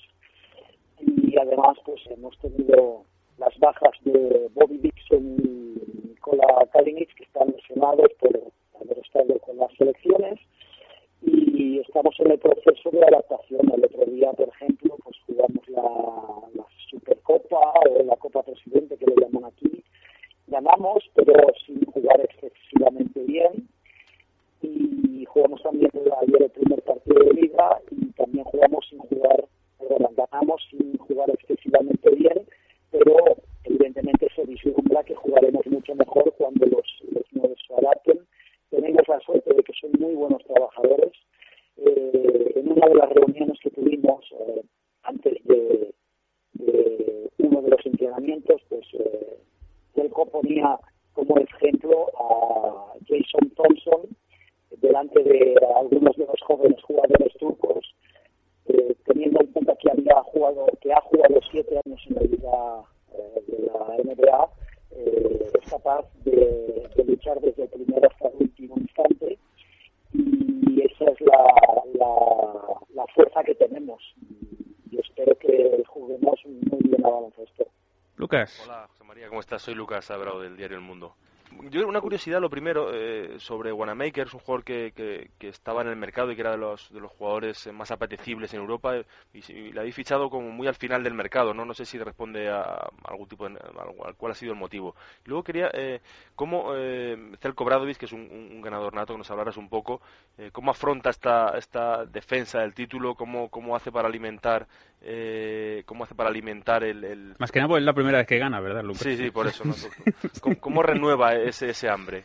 y además pues hemos tenido las bajas de Bobby Dixon y Nicola Kalinic que están lesionados por haber estado con las selecciones y estamos en el proceso de adaptación. El otro día, por ejemplo, pues jugamos la, la Supercopa o la Copa Presidente que le llaman aquí ganamos, pero sin jugar excesivamente bien. Y jugamos también ayer el primer partido de liga y también jugamos sin jugar, perdón, ganamos sin jugar excesivamente bien, pero evidentemente se vislumbra que jugaremos mucho mejor cuando los, nuevos se adapten. Tenemos la suerte de que son muy buenos trabajadores. Eh, en una de las reuniones que tuvimos eh, antes de, de, uno de los entrenamientos, pues eh, Ponía como ejemplo a Jason Thompson delante de algunos de los jóvenes jugadores turcos, eh, teniendo en cuenta que había jugado, que ha jugado siete años en la liga eh, de la NBA, eh, es capaz de, de, luchar desde el primero hasta el último instante y esa es la, la, la fuerza que tenemos y espero que juguemos muy bien a baloncesto. Lucas. Hola, José María, ¿cómo estás? Soy Lucas Abrao del diario El Mundo. Yo una curiosidad, lo primero, eh, sobre Wanamaker, es un jugador que, que, estaba en el mercado y que era de los, de los jugadores más apetecibles en Europa y, y, la habéis fichado como muy al final del mercado, ¿no? No sé si responde a, algún tipo de, cuál ha sido el motivo. luego quería, eh, ¿cómo eh, Celko Bradovic, que es un, un, ganador nato, que nos hablaras un poco, eh, cómo afronta esta, esta defensa del título, cómo, cómo hace para alimentar eh, cómo hace para alimentar el, el, Más que nada, pues es la primera vez que gana, ¿verdad, Lucas? Sí, sí, por eso. ¿no? ¿Cómo, ¿Cómo, renueva ese, ese hambre?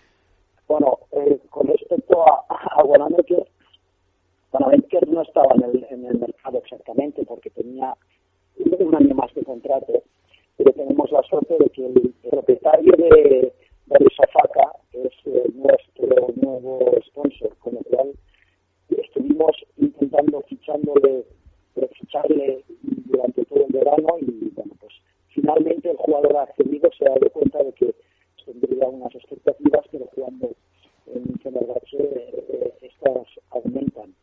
Bueno, eh, con respecto a, a Wanamaker, Wanamaker no estaba en el, en el mercado exactamente porque tenía un año más de contrato, pero tenemos la suerte de que el propietario de, de es eh, nuestro nuevo sponsor, con lo cual estuvimos intentando fichándole ficharle durante todo el verano y bueno pues finalmente el jugador accedido se ha dado cuenta de que tendría unas expectativas pero jugando en Fenerbahce eh, estas aumentan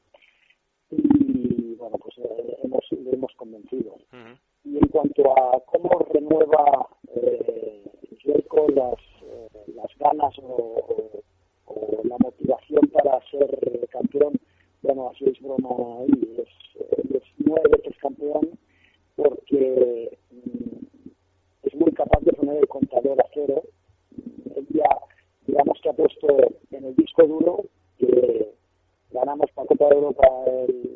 y bueno pues eh, hemos le hemos convencido uh -huh. En cuanto a cómo renueva eh, las, eh, las ganas o, o, o la motivación para ser campeón bueno, así es broma ahí, es, es nueve veces campeón porque mm, es muy capaz de poner el contador a cero. Él ya, digamos que ha puesto en el disco duro que ganamos la Copa de Europa el,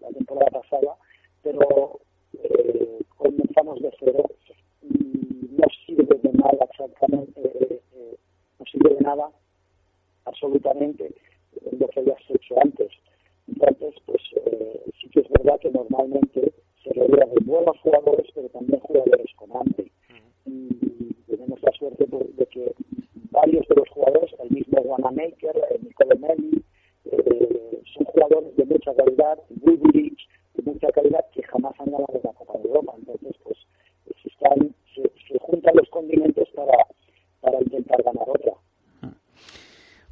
la temporada pasada, pero eh, comenzamos de cero y no sirve de nada exactamente, eh, eh, no sirve de nada absolutamente lo que hayas hecho antes. Entonces, pues eh, sí que es verdad que normalmente se rodea de buenos jugadores, pero también jugadores con hambre. Y tenemos la suerte de que varios de los jugadores, el mismo Wanamaker, el Nicole Melli, eh, son calidad, Bullrich, de mucha calidad, que jamás han ganado la Copa de Europa. Entonces, pues, se, están, se, se juntan los condimentos para, para intentar ganar otra.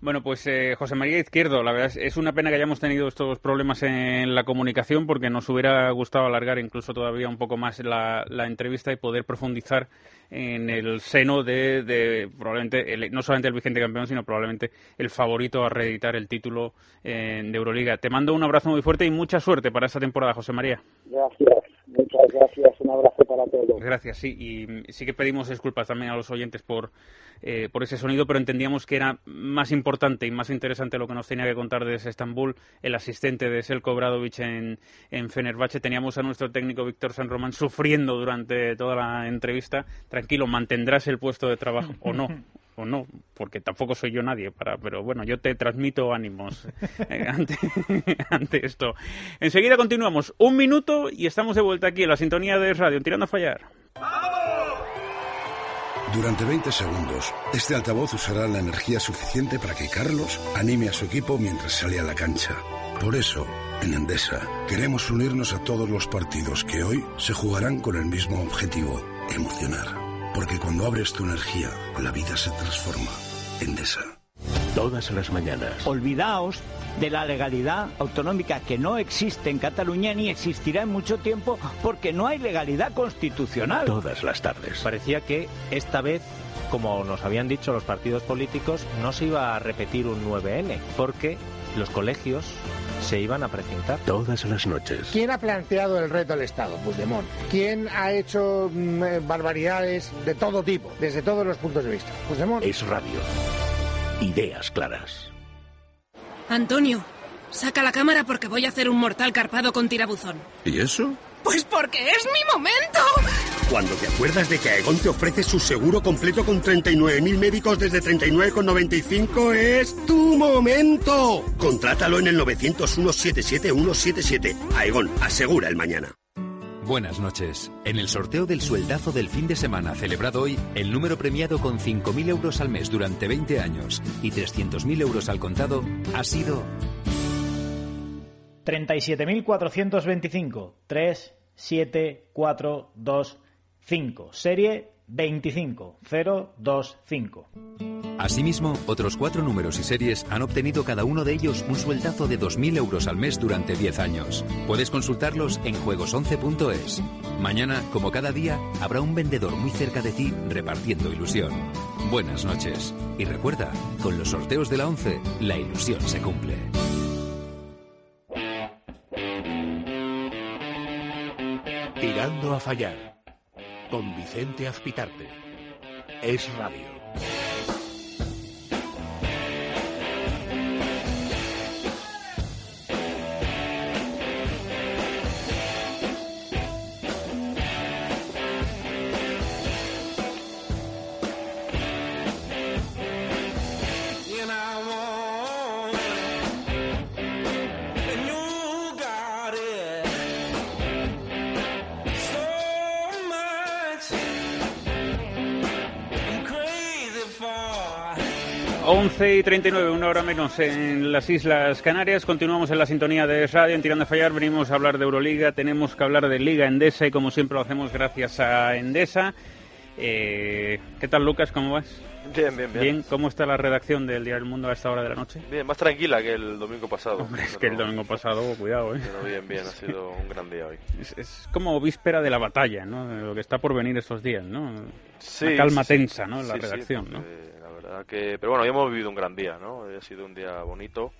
Bueno, pues eh, José María Izquierdo, la verdad es, una pena que hayamos tenido estos problemas en la comunicación porque nos hubiera gustado alargar incluso todavía un poco más la, la entrevista y poder profundizar en el seno de, probablemente, el, no solamente el vigente campeón, sino probablemente el favorito a reeditar el título de Euroliga. Te mando un abrazo muy fuerte y mucha suerte para esta temporada, José María. Gracias. Un abrazo para todos. Gracias, sí, y sí que pedimos disculpas también a los oyentes por, eh, por ese sonido, pero entendíamos que era más importante y más interesante lo que nos tenía que contar desde Estambul el asistente de Selko Bradovic en, en Fenerbahce. Teníamos a nuestro técnico Víctor San Román sufriendo durante toda la entrevista. Tranquilo, mantendrás el puesto de trabajo o no o no, porque tampoco soy yo nadie para, pero bueno, yo te transmito ánimos eh, ante, ante, esto. Enseguida continuamos, un minuto y estamos de vuelta aquí en la sintonía de radio, tirando a fallar. Durante 20 segundos, este altavoz usará la energía suficiente para que Carlos anime a su equipo mientras sale a la cancha. Por eso, en Endesa, queremos unirnos a todos los partidos que hoy se jugarán con el mismo objetivo, emocionar. Porque cuando abres tu energía, la vida se transforma. Endesa. Todas las mañanas. Olvidaos de la legalidad autonómica que no existe en Cataluña ni existirá en mucho tiempo porque no hay legalidad constitucional. Todas las tardes. Parecía que esta vez, como nos habían dicho los partidos políticos, no se iba a repetir un 9N porque los colegios se iban a precintar. Todas las noches. ¿Quién ha planteado el reto al Estado? Puigdemont. ¿Quién ha hecho mm, barbaridades de todo tipo, desde todos los puntos de vista? Puigdemont. Es radio. Ideas claras. Antonio, saca la cámara porque voy a hacer un mortal carpado con tirabuzón. ¿Y eso? Pues porque es mi momento. Cuando te acuerdas de que Aegon te ofrece su seguro completo con 39.000 médicos desde 39,95 es tu momento. Contrátalo en el 901-77-177. Aegon, asegura el mañana. Buenas noches. En el sorteo del sueldazo del fin de semana celebrado hoy, el número premiado con 5.000 euros al mes durante 20 años y 300.000 euros al contado ha sido 37.425. 3, 7, 4, 2, 5. Serie 25025. Asimismo, otros cuatro números y series han obtenido cada uno de ellos un sueldazo de 2.000 euros al mes durante 10 años. Puedes consultarlos en juegos11.es. Mañana, como cada día, habrá un vendedor muy cerca de ti repartiendo ilusión. Buenas noches. Y recuerda, con los sorteos de la 11, la ilusión se cumple. Tirando a fallar. Con Vicente Azpitarte. Es radio. Once y 39, una hora menos en las Islas Canarias. Continuamos en la sintonía de radio en Tirando a Fallar. Venimos a hablar de Euroliga, tenemos que hablar de Liga Endesa y como siempre lo hacemos gracias a Endesa. Eh, ¿Qué tal, Lucas? ¿Cómo vas? Bien, bien, bien. Bien, ¿cómo está la redacción del Día del Mundo a esta hora de la noche? Bien, más tranquila que el domingo pasado. Hombre, es que el domingo pasado, cuidado, ¿eh? Pero bien, bien, ha sido un gran día hoy. Es, es como víspera de la batalla, ¿no? De lo que está por venir estos días, ¿no? Sí, Una calma sí, tensa, ¿no? En la sí, sí, redacción, ¿no? porque la verdad que... Pero bueno, ya hemos vivido un gran día, ¿no? Ha sido un día bonito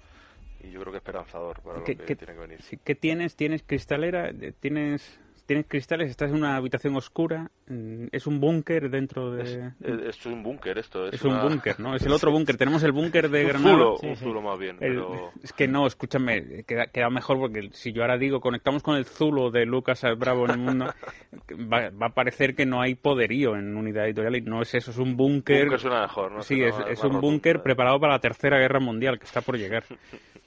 y yo creo que esperanzador para lo que ¿Qué, tiene que venir. ¿Qué tienes? ¿Tienes cristalera? ¿Tienes, ¿Tienes cristales? ¿Estás en una habitación oscura? Mm, ¿Es un búnker dentro de...? Es, es un búnker esto. Es, Es un búnker, ¿no? Es el otro búnker. Tenemos el búnker de Granada. zulo, un zulo más bien, El- Es que no, escúchame, queda, queda mejor porque si yo ahora digo conectamos con el zulo de Lucas Bravo en el mundo, va, va a parecer que no hay poderío en unidad editorial y no es eso, es un búnker. Suena mejor, ¿no? Sí, es, un búnker preparado para la Tercera Guerra Mundial que está por llegar.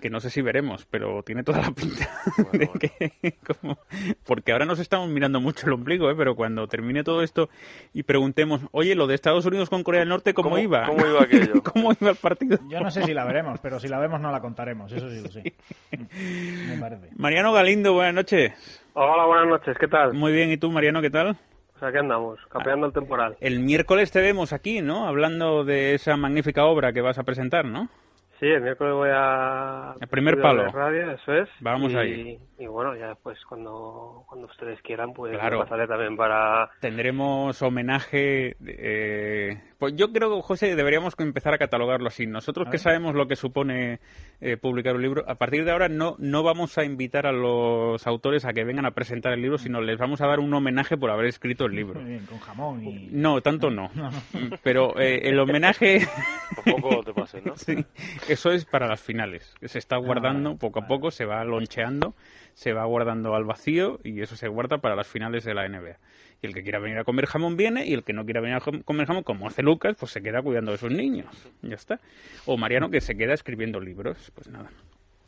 que no sé si veremos, pero tiene toda la pinta de que como- porque ahora nos estamos mirando mucho el ombligo, ¿eh? pero cuando termine todo esto y preguntemos, oye, lo de Estados Unidos con Corea del Norte, ¿cómo, ¿Cómo- iba? cómo iba aquello? ¿Cómo iba el partido? Yo no sé si la veremos, pero si la vemos no la contaremos, eso sí lo sé. Me parece. Mariano Galindo, buenas noches. Hola, buenas noches, ¿qué tal? Muy bien, ¿y tú, Mariano, qué tal? Pues aquí andamos, capeando el temporal. El miércoles te vemos aquí, ¿no? Hablando de esa magnífica obra que vas a presentar, ¿no? Sí, el miércoles voy a... El primer palo. radio, eso es. Vamos y, ahí. Y bueno, ya después cuando, cuando ustedes quieran, pues Claro. pasaré también para... Tendremos homenaje. eh, pues yo creo que, José, deberíamos empezar a catalogarlo así. Nosotros que sabemos lo que supone eh, publicar un libro, a partir de ahora no, no vamos a invitar a los autores a que vengan a presentar el libro, sino les vamos a dar un homenaje por haber escrito el libro. Muy bien, con jamón y... No, tanto no. No, no. Pero eh, el homenaje. Tampoco te pases, ¿no? Sí, eso es para las finales. Se está guardando poco a poco, se va loncheando, se va guardando al vacío y eso se guarda para las finales de la NBA. Y el que quiera venir a comer jamón viene y el que no quiera venir a com- comer jamón, como hace Lucas, pues se queda cuidando de sus niños. Ya está. O Mariano que se queda escribiendo libros. Pues nada.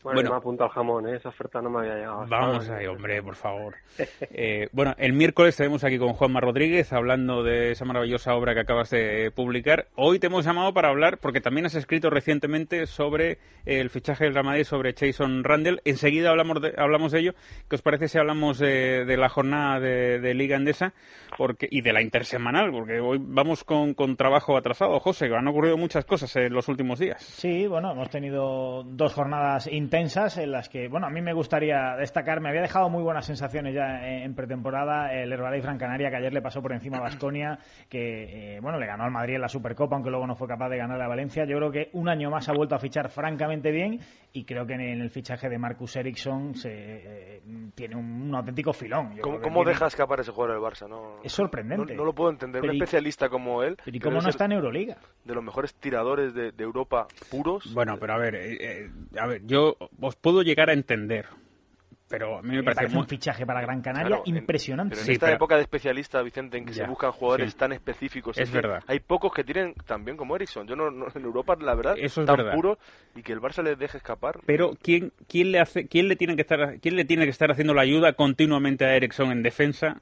Bueno, Bueno. me apunto al jamón, ¿eh? Esa oferta no me había llegado. Vamos ahí, hombre, por favor. Eh, bueno, el miércoles tenemos aquí con Juanma Rodríguez hablando de esa maravillosa obra que acabas de publicar. Hoy te hemos llamado para hablar, porque también has escrito recientemente sobre el fichaje del Real Madrid, sobre Jason Randall. Enseguida hablamos de, hablamos de ello. ¿Qué os parece si hablamos de, de la jornada de, de Liga Endesa porque, y de la intersemanal? Porque hoy vamos con, con trabajo atrasado, José, que han ocurrido muchas cosas en los últimos días. Sí, bueno, hemos tenido dos jornadas intensas en las que, bueno, a mí me gustaría destacar, me había dejado muy buenas sensaciones ya en pretemporada el Herbalife Gran Canaria, que ayer le pasó por encima a Basconia, que, eh, bueno, le ganó al Madrid en la Supercopa, aunque luego no fue capaz de ganar a Valencia. Yo creo que un año más ha vuelto a fichar francamente bien y creo que en el fichaje de Marcus Eriksson se, eh, tiene un, un auténtico filón. Yo ¿Cómo, cómo tiene- deja escapar ese jugador del Barça? No, Es sorprendente. No, no lo puedo entender. Pero Un y- especialista como él. Pero ¿y cómo no está en Euroliga? De los mejores tiradores de, de Europa puros. Bueno, pero a ver, eh, eh, a ver, yo os puedo llegar a entender, pero a mí me Me parece, parece muy... un fichaje para Gran Canaria Claro, en- impresionante. Pero en Sí, esta pero- época de especialista, Vicente, en que Ya, se buscan jugadores sí. tan específicos. Es verdad. Hay pocos que tienen también como Ericsson. Yo no, no- en Europa, la verdad, Eso es tan verdad. puros y que el Barça les deje escapar. Pero ¿quién, quién le hace, quién le tiene que estar, quién le tiene que estar haciendo la ayuda continuamente a Ericsson en defensa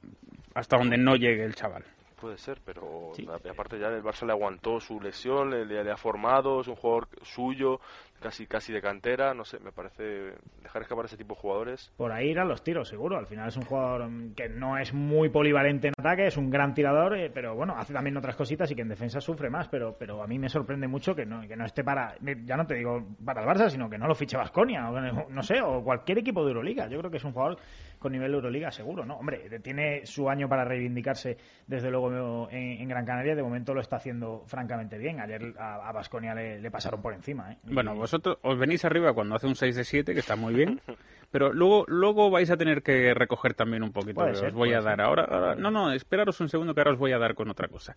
hasta donde no llegue el chaval? Puede ser, pero a- aparte ya el Barça le aguantó su lesión, le, le- le ha formado, es un jugador suyo, casi casi de cantera, no sé, me parece dejar escapar a ese tipo de jugadores. Por ahí irán los tiros, seguro. Al final es un jugador mm, que no es muy polivalente en ataque, es un gran tirador, eh, pero bueno, hace también otras cositas y que en defensa sufre más. Pero, pero a mí me sorprende mucho que no, que no esté para, ya no te digo para el Barça, sino que no lo fiche Basconia, o no, sé, o cualquier equipo de Euroliga. Yo creo que es un jugador con nivel de Euroliga seguro, ¿no? Hombre, tiene su año para reivindicarse, desde luego, en, en Gran Canaria. De momento lo está haciendo francamente bien. Ayer a Basconia le, le pasaron por encima, ¿eh? Bueno, vosotros os venís arriba cuando hace un 6 de 7, que está muy bien, pero luego luego vais a tener que recoger también un poquito. Puede que ser, os voy a dar ahora, ahora- No, no, esperaros un segundo que ahora os voy a dar con otra cosa.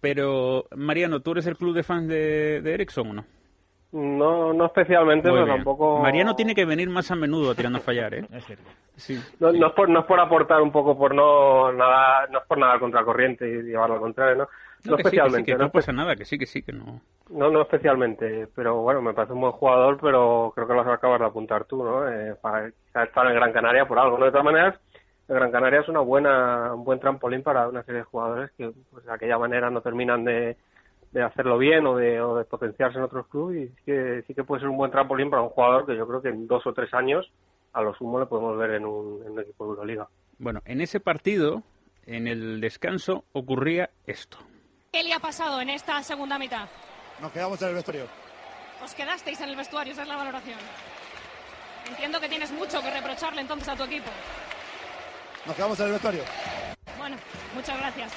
Pero, Mariano, ¿tú eres el club de fans de, de Ericsson o no? No, no especialmente, Muy pero bien. tampoco... Mariano tiene que venir más a menudo tirando a fallar, ¿eh? Es cierto. Sí. No, no es por, no es por aportar un poco por no nada no es por nada contracorriente y llevarlo al contrario no no, No, que sí, que sí, especialmente que no, no pasa nada, que sí, que sí, que no. no no especialmente pero bueno me parece un buen jugador pero creo que lo acabas de apuntar tú no eh, para estar en Gran Canaria por algo no de todas maneras el Gran Canaria es una buena un buen trampolín para una serie de jugadores que pues de aquella manera no terminan de de hacerlo bien o de, o de potenciarse en otros clubes y sí que, sí que puede ser un buen trampolín para un jugador que yo creo que en dos o tres años a lo sumo le podemos ver en un, en un equipo de Euroliga. Bueno, en ese partido, en el descanso, ocurría esto. ¿Qué le ha pasado en esta segunda mitad? Nos quedamos en el vestuario. Os quedasteis en el vestuario, esa es la valoración. Entiendo que tienes mucho que reprocharle entonces a tu equipo. Nos quedamos en el vestuario. Bueno, muchas gracias.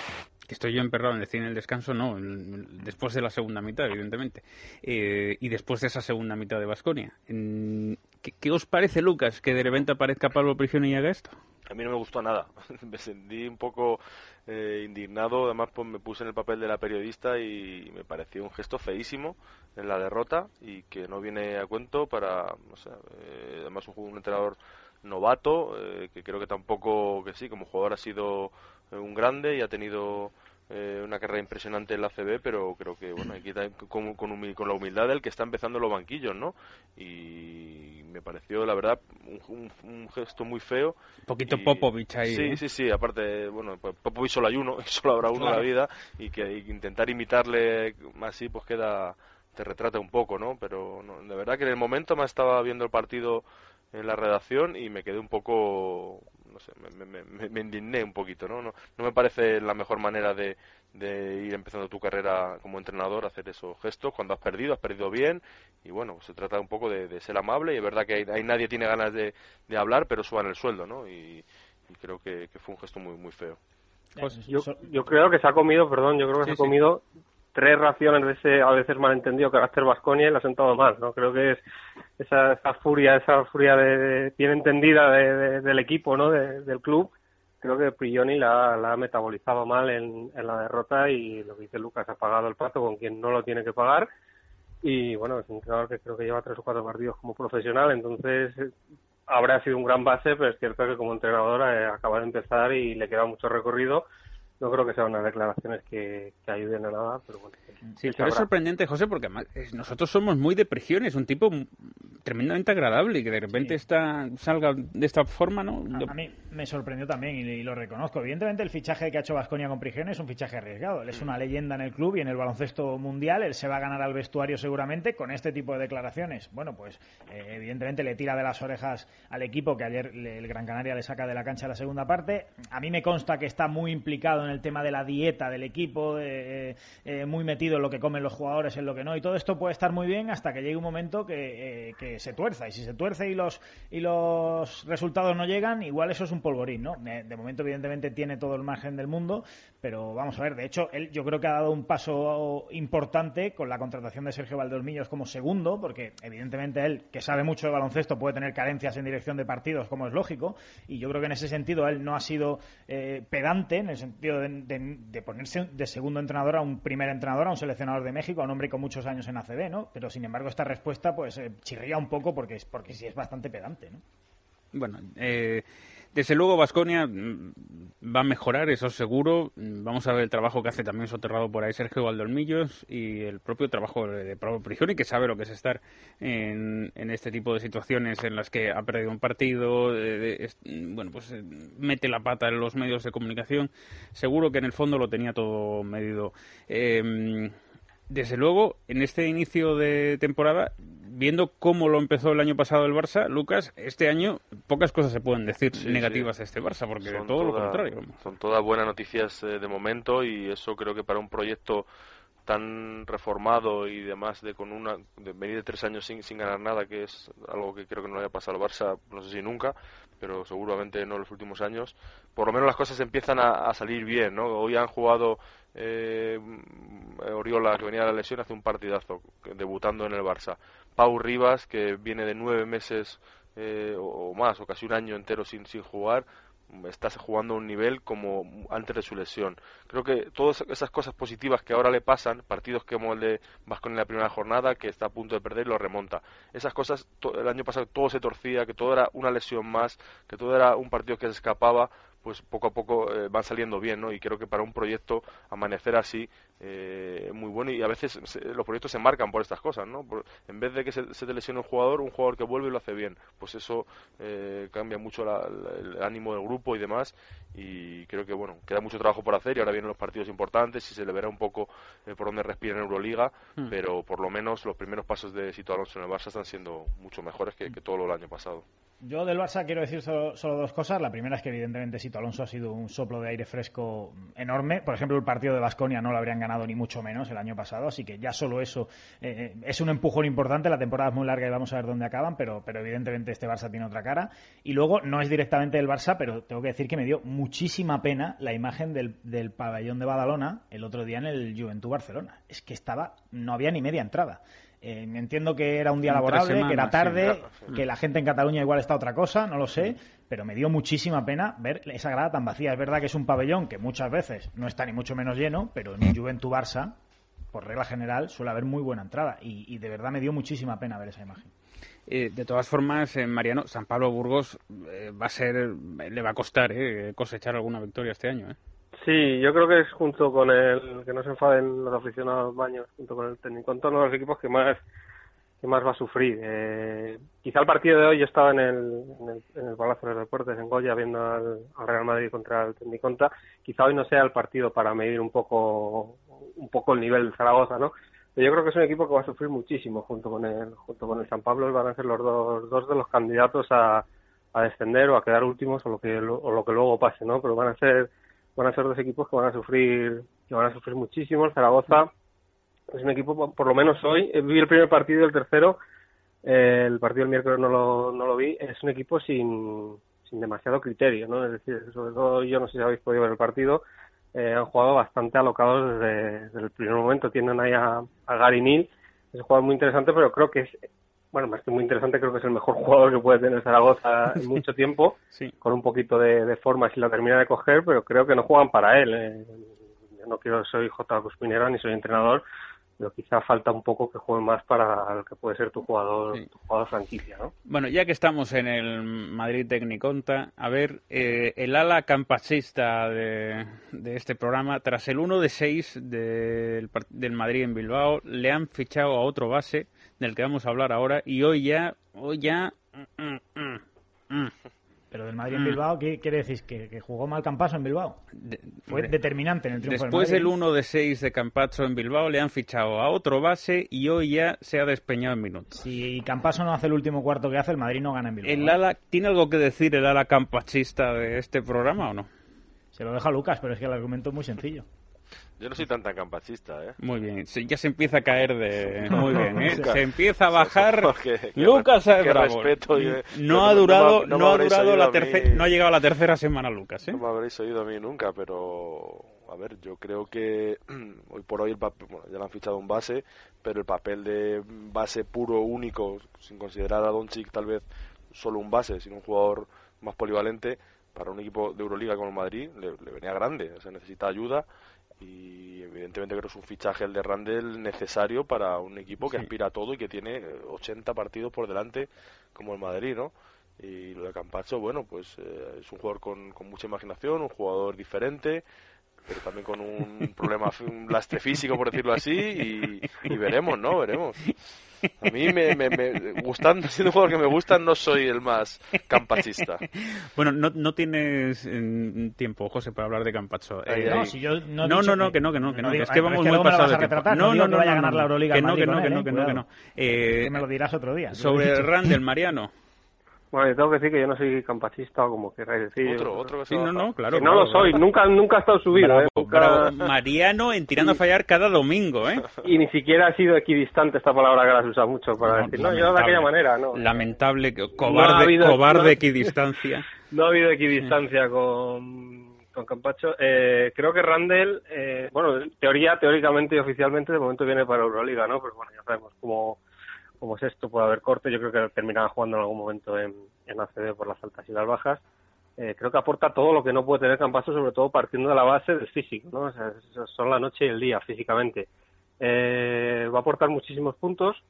Que estoy yo emperrado en decir en el descanso, no, después de la segunda mitad, evidentemente. Eh, y después de esa segunda mitad de Basconia. ¿Qué, os parece, Lucas, que de repente aparezca Pablo Prigioni y haga esto? A mí no me gustó nada. me sentí un poco eh, indignado. Además, pues me puse en el papel de la periodista y me pareció un gesto feísimo en la derrota y que no viene a cuento para, no sé, eh, además un, un entrenador novato eh, que creo que tampoco, que sí, como jugador ha sido eh, un grande y ha tenido eh, una carrera impresionante en la CB, pero creo que bueno, ir con, con, con, la humildad del que está empezando los banquillos, ¿no? Y me pareció, la verdad, un, un, gesto muy feo. Un poquito Popovich ahí. Sí, sí, sí, aparte, bueno, pues Popovich solo hay uno, solo habrá uno en la vida, y que intentar imitarle así, pues queda, te retrata un poco, ¿no? Pero no, de verdad que en el momento me estaba viendo el partido en la redacción y me quedé un poco no sé, me, me, indigné un poquito, ¿no? ¿no? No me parece la mejor manera de, de ir empezando tu carrera como entrenador, hacer esos gestos cuando has perdido, has perdido bien y bueno, se trata un poco de, ser amable y es verdad que hay, nadie tiene ganas de, de, hablar, pero suban el sueldo, ¿no? Y, creo que, fue un gesto muy muy feo. Pues yo, yo creo que se ha comido, perdón, yo creo que se ha comido tres raciones de ese a veces malentendido carácter Vasconia y le ha sentado mal, ¿no? Creo que es esa, esa furia, esa furia de, bien entendida del equipo, ¿no? del club, creo que Prioni la, la ha metabolizado mal en, en, la derrota y lo que dice Lucas, ha pagado el pato con quien no lo tiene que pagar y bueno, es un entrenador que creo que lleva tres o cuatro partidos como profesional, entonces habrá sido un gran base, pero es cierto que como entrenador eh, acaba de empezar y le queda mucho recorrido no creo que sean unas declaraciones que, ayuden a nada, pero bueno. Sí, pero es sorprendente, José, porque nosotros somos muy de es un tipo tremendamente agradable y que de repente está, salga de esta forma, ¿no? A, mí me sorprendió también y, lo reconozco. Evidentemente el fichaje que ha hecho Vasconia con Prigioni es un fichaje arriesgado. Él es una leyenda en el club y en el baloncesto mundial. Él se va a ganar al vestuario seguramente con este tipo de declaraciones. Bueno, pues eh, evidentemente le tira de las orejas al equipo que ayer el Gran Canaria le saca de la cancha la segunda parte. A mí me consta que está muy implicado en el tema de la dieta del equipo, eh, eh, muy metido en lo que comen los jugadores, en lo que no. Y todo esto puede estar muy bien hasta que llegue un momento que, que se tuerza. Y si se tuerce y los, y los resultados no llegan, igual eso es un polvorín, ¿no? De momento, evidentemente, tiene todo el margen del mundo, pero vamos a ver. De hecho, él yo creo que ha dado un paso importante con la contratación de Sergio Valdolmillos como segundo, porque evidentemente él, que sabe mucho de baloncesto, puede tener carencias en dirección de partidos, como es lógico. Y yo creo que en ese sentido él no ha sido eh, pedante, en el sentido de, ponerse de segundo entrenador a un primer entrenador, a un seleccionador de México, a un hombre con muchos años en ACB, ¿no? Pero sin embargo, esta respuesta, pues eh, chirría un poco porque, porque sí es bastante pedante, ¿no? Bueno, eh, desde luego Vasconia mm, va a mejorar, eso seguro. Vamos a ver el trabajo que hace también soterrado por ahí Sergio Valdolmillos y el propio trabajo de Pablo Prigioni, que sabe lo que es estar en, este tipo de situaciones en las que ha perdido un partido, bueno, pues eh, mete la pata en los medios de comunicación. Seguro que en el fondo lo tenía todo medido. Eh, desde luego, en este inicio de temporada, viendo cómo lo empezó el año pasado el Barça, Lucas, este año pocas cosas se pueden decir negativas de este Barça, porque todo lo contrario. Son todas buenas noticias eh, de momento y eso creo que para un proyecto tan reformado y demás de con una de venir de tres años sin, sin ganar nada que es algo que creo que no le haya pasado al Barça no sé si nunca pero seguramente no en los últimos años por lo menos las cosas empiezan a, a salir bien no hoy han jugado eh, Oriola, que venía de la lesión, hace un partidazo, debutando en el Barça. Pau Rivas, que viene de nueve meses eh, o más, o casi un año entero sin, sin jugar, está jugando a un nivel como antes de su lesión. Creo que todas esas cosas positivas que ahora le pasan, partidos como el de en la primera jornada, que está a punto de perder y lo remonta. Esas cosas, el año pasado todo se torcía, que todo era una lesión más, que todo era un partido que se escapaba, pues poco a poco eh, van saliendo bien, ¿no? Y creo que para un proyecto amanecer así eh, muy bueno y a veces los proyectos se marcan por estas cosas, ¿no? en vez de que se, se, te lesione un jugador, un jugador que vuelve y lo hace bien, pues eso eh, cambia mucho el ánimo del grupo y demás y creo que bueno queda mucho trabajo por hacer y ahora vienen los partidos importantes y se le verá un poco eh, por dónde respira en Euroliga, hmm. pero por lo menos los primeros pasos de Sito Alonso en el Barça están siendo mucho mejores que, que todo lo del año pasado. Yo del Barça quiero decir solo, dos cosas. La primera es que evidentemente Sito Alonso ha sido un soplo de aire fresco enorme. Por ejemplo, el partido de Basconia no lo habrían ganado ni mucho menos el año pasado, así que ya solo eso eh, es un empujón importante. La temporada es muy larga y vamos a ver dónde acaban, pero, pero evidentemente este Barça tiene otra cara. Y luego no es directamente el Barça, pero tengo que decir que me dio muchísima pena la imagen del, del pabellón de Badalona el otro día en el Juventud Barcelona. Es que estaba, no había ni media entrada. Eh, entiendo que era un día laborable, que era tarde, que la gente en Cataluña igual está otra cosa, no lo sé, pero me dio muchísima pena ver esa grada tan vacía. Es verdad que es un pabellón que muchas veces no está ni mucho menos lleno, pero en Juventud Barça, por regla general, suele haber muy buena entrada y, de verdad me dio muchísima pena ver esa imagen. Eh, de todas formas, eh, Mariano, San Pablo Burgos va a ser, le va a costar cosechar alguna victoria este año. Sí, yo creo que es junto con el que no se enfaden los aficionados baños, junto con el técnico, uno de los equipos que más que más va a sufrir. Eh, quizá el partido de hoy yo estaba en el, en el, en el Palacio de los Deportes en Goya viendo al, al Real Madrid contra el Tecniconta. Quizá hoy no sea el partido para medir un poco un poco el nivel de Zaragoza, ¿no? Pero yo creo que es un equipo que va a sufrir muchísimo junto con el junto con el San Pablo van a ser los dos, dos de los candidatos a, a descender o a quedar últimos o lo que o lo que luego pase, ¿no? Pero van a ser van a ser dos equipos que van a sufrir que van a sufrir muchísimo. El Zaragoza es un equipo, por lo menos hoy, eh, vi el primer partido y el tercero, eh, el partido del miércoles no lo, no lo vi, es un equipo sin, sin demasiado criterio, ¿no? Es decir, sobre todo yo no sé si habéis podido ver el partido, eh, han jugado bastante alocados desde, el primer momento, tienen ahí a, a Gary Neal, es un jugador muy interesante, pero creo que es, bueno, más que muy interesante, creo que es el mejor jugador que puede tener Zaragoza en mucho tiempo, sí. con un poquito de, de, forma si la termina de coger, pero creo que no juegan para él. Eh. Yo no quiero, soy J. Cuspinero ni soy entrenador, pero quizá falta un poco que juegue más para lo que puede ser tu jugador, sí. tu jugador franquicia, ¿no? Bueno, ya que estamos en el Madrid Tecniconta, a ver, eh, el ala campachista de, de, este programa, tras el 1 de 6 del, del Madrid en Bilbao, le han fichado a otro base del que vamos a hablar ahora y hoy ya, hoy ya... Mm, mm, mm, pero del Madrid en Bilbao, ¿qué quiere decir? ¿Que, que jugó mal Campaso en Bilbao? Fue de, determinante en el triunfo Después del, del 1 de 6 de Campacho en Bilbao le han fichado a otro base y hoy ya se ha despeñado en minutos. Si Campaso no hace el último cuarto que hace, el Madrid no gana en Bilbao. ¿El ala, ¿Tiene algo que decir el ala campachista de este programa o no? Se lo deja Lucas, pero es que el argumento es muy sencillo. Yo no soy tan tan campachista, ¿eh? Muy bien, sí, ya se empieza a caer de... Muy bien, ¿eh? Se empieza a bajar... Lucas. Respeto. No, ha durado, no, no, no ha durado la tercera... No ha llegado a la tercera semana Lucas, ¿eh? No me habréis oído a mí nunca, pero... A ver, yo creo que hoy por hoy el papel, bueno, ya le han fichado un base, pero el papel de base puro, único, sin considerar a Doncic tal vez solo un base, sino un jugador más polivalente, para un equipo de Euroliga como el Madrid le, le venía grande, o sea, necesita ayuda y evidentemente creo que es un fichaje el de Randall necesario para un equipo que sí. aspira a todo y que tiene 80 partidos por delante como el Madrid, ¿no? Y lo de Campacho, bueno, pues eh, es un jugador con, con, mucha imaginación, un jugador diferente, pero también con un problema, un lastre físico, por decirlo así, y, y veremos, ¿no? Veremos. A mí me, me, me, gustando, siendo un jugador que me gusta, no soy el más campachista. Bueno, no, no tienes eh, tiempo, José, para hablar de Campacho. Eh, no, si yo no, no, no, no, que no, que no, que no, que es que vamos muy pasados de tiempo. No, no, no, vaya a ganar la Euroliga que no, que no, que no, que no, que no. Eh, me lo dirás otro día. Sobre Randall, Mariano. Bueno, yo tengo que decir que yo no soy campachista o como queráis decir. Otro, otro que sí, no, no, claro. Que no claro, lo soy, claro. nunca, nunca he estado subido. Bravo, ¿eh? Nunca... bravo. Mariano en tirando a fallar cada domingo, ¿eh? Y ni siquiera ha sido equidistante esta palabra que la has usado mucho para no, decir, no, yo de aquella manera, no. Lamentable, cobarde, no habido, cobarde equidistancia. No ha habido equidistancia con, con Campacho. Eh, creo que Randall, eh, bueno, teoría, teóricamente y oficialmente de momento viene para Euroliga, ¿no? Pero bueno, ya sabemos cómo como es esto, puede haber corte. Yo creo que terminará jugando en algún momento en, en ACB por las altas y las bajas. Eh, creo que aporta todo lo que no puede tener Campaso, sobre todo partiendo de la base del físico, ¿no? O sea, son la noche y el día físicamente. Eh, va a aportar muchísimos puntos,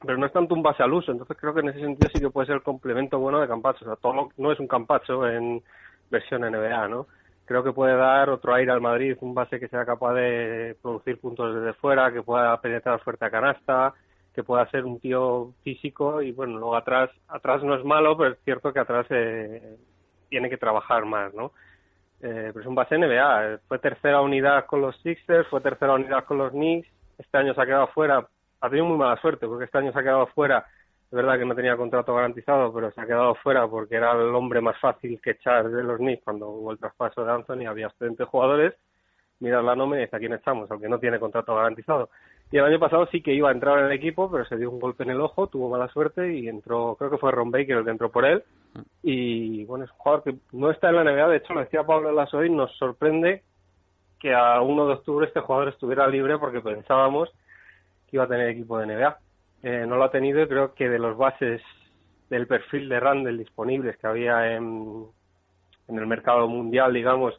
pero no es tanto un base al uso. Entonces creo que en ese sentido sí que puede ser el complemento bueno de Campacho. O sea, todo lo, no es un Campacho en versión NBA, ¿no? Creo que puede dar otro aire al Madrid, un base que sea capaz de producir puntos desde fuera, que pueda penetrar fuerte a canasta, que pueda ser un tío físico y bueno, luego atrás, atrás no es malo, pero es cierto que atrás eh, tiene que trabajar más, ¿no? Eh, pero es un base NBA, fue tercera unidad con los Sixers, fue tercera unidad con los Knicks, este año se ha quedado fuera, ha tenido muy mala suerte porque este año se ha quedado fuera, es verdad que no tenía contrato garantizado, pero se ha quedado fuera porque era el hombre más fácil que echar de los Knicks cuando hubo el traspaso de Anthony, había excelentes jugadores, miras la nómina y ¿a quién echamos? Aunque no tiene contrato garantizado. Y el año pasado sí que iba a entrar en el equipo, pero se dio un golpe en el ojo, tuvo mala suerte y entró, creo que fue Ron Baker el que entró por él. Y bueno, es un jugador que no está en la NBA, de hecho lo decía Pablo Lasoy, nos sorprende que a 1 de octubre este jugador estuviera libre porque pensábamos que iba a tener equipo de NBA. Eh, no lo ha tenido y creo que de los bases del perfil de Randall disponibles que había en, el mercado mundial, digamos,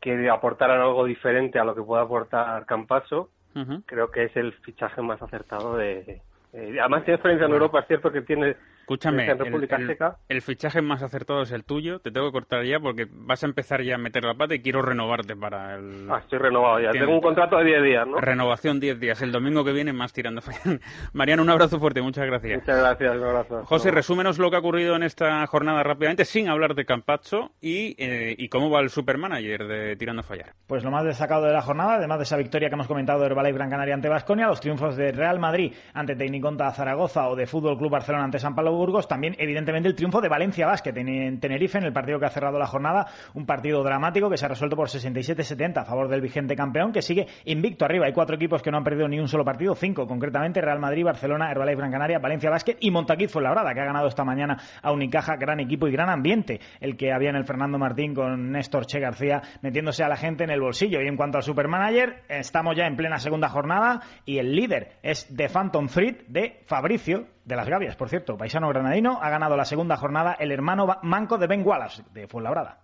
que aportaran algo diferente a lo que puede aportar Campaso, Uh -huh. creo que es el fichaje más acertado de, eh, además tiene experiencia en Europa es cierto que tiene Escúchame, en República el, el- Checa. el fichaje más acertado es el tuyo. Te tengo que cortar ya porque vas a empezar ya a meter la pata y quiero renovarte para el... Ah, estoy renovado ya. Tiene- Tengo un contrato de 10 días, ¿no? Renovación 10 días. El domingo que viene más tirando. Mariano, un abrazo fuerte. Muchas gracias. Muchas gracias, un abrazo. José, resúmenos lo que ha ocurrido en esta jornada rápidamente, sin hablar de Campazzo y, eh, y cómo va el supermanager de Tirando a Fallar. Pues lo más destacado de la jornada, además de esa victoria que hemos comentado de Herbalife Gran Canaria ante Basconia, los triunfos de Real Madrid ante Tecniconta Zaragoza o de Fútbol Club Barcelona ante San Pablo Burgos, también evidentemente el triunfo de Valencia Basket en, en Tenerife en el partido que ha cerrado la jornada, un partido dramático que se ha resuelto por 67-70 a favor del vigente campeón que sigue invicto arriba. Hay cuatro equipos que no han perdido ni un solo partido, cinco concretamente, Real Madrid, Barcelona, Herbalife Gran Canaria, Valencia Basket y Montaquit Fuenlabrada, que ha ganado esta mañana a Unicaja, gran equipo y gran ambiente el que había en el Fernando Martín con Néstor Che García metiéndose a la gente en el bolsillo. Y en cuanto al Supermanager, estamos ya en plena segunda jornada y el líder es The Phantom Thread de Fabricio de las Gavias, por cierto, paisano granadino, ha ganado la segunda jornada el hermano manco de Ben Wallace de Fuenlabrada.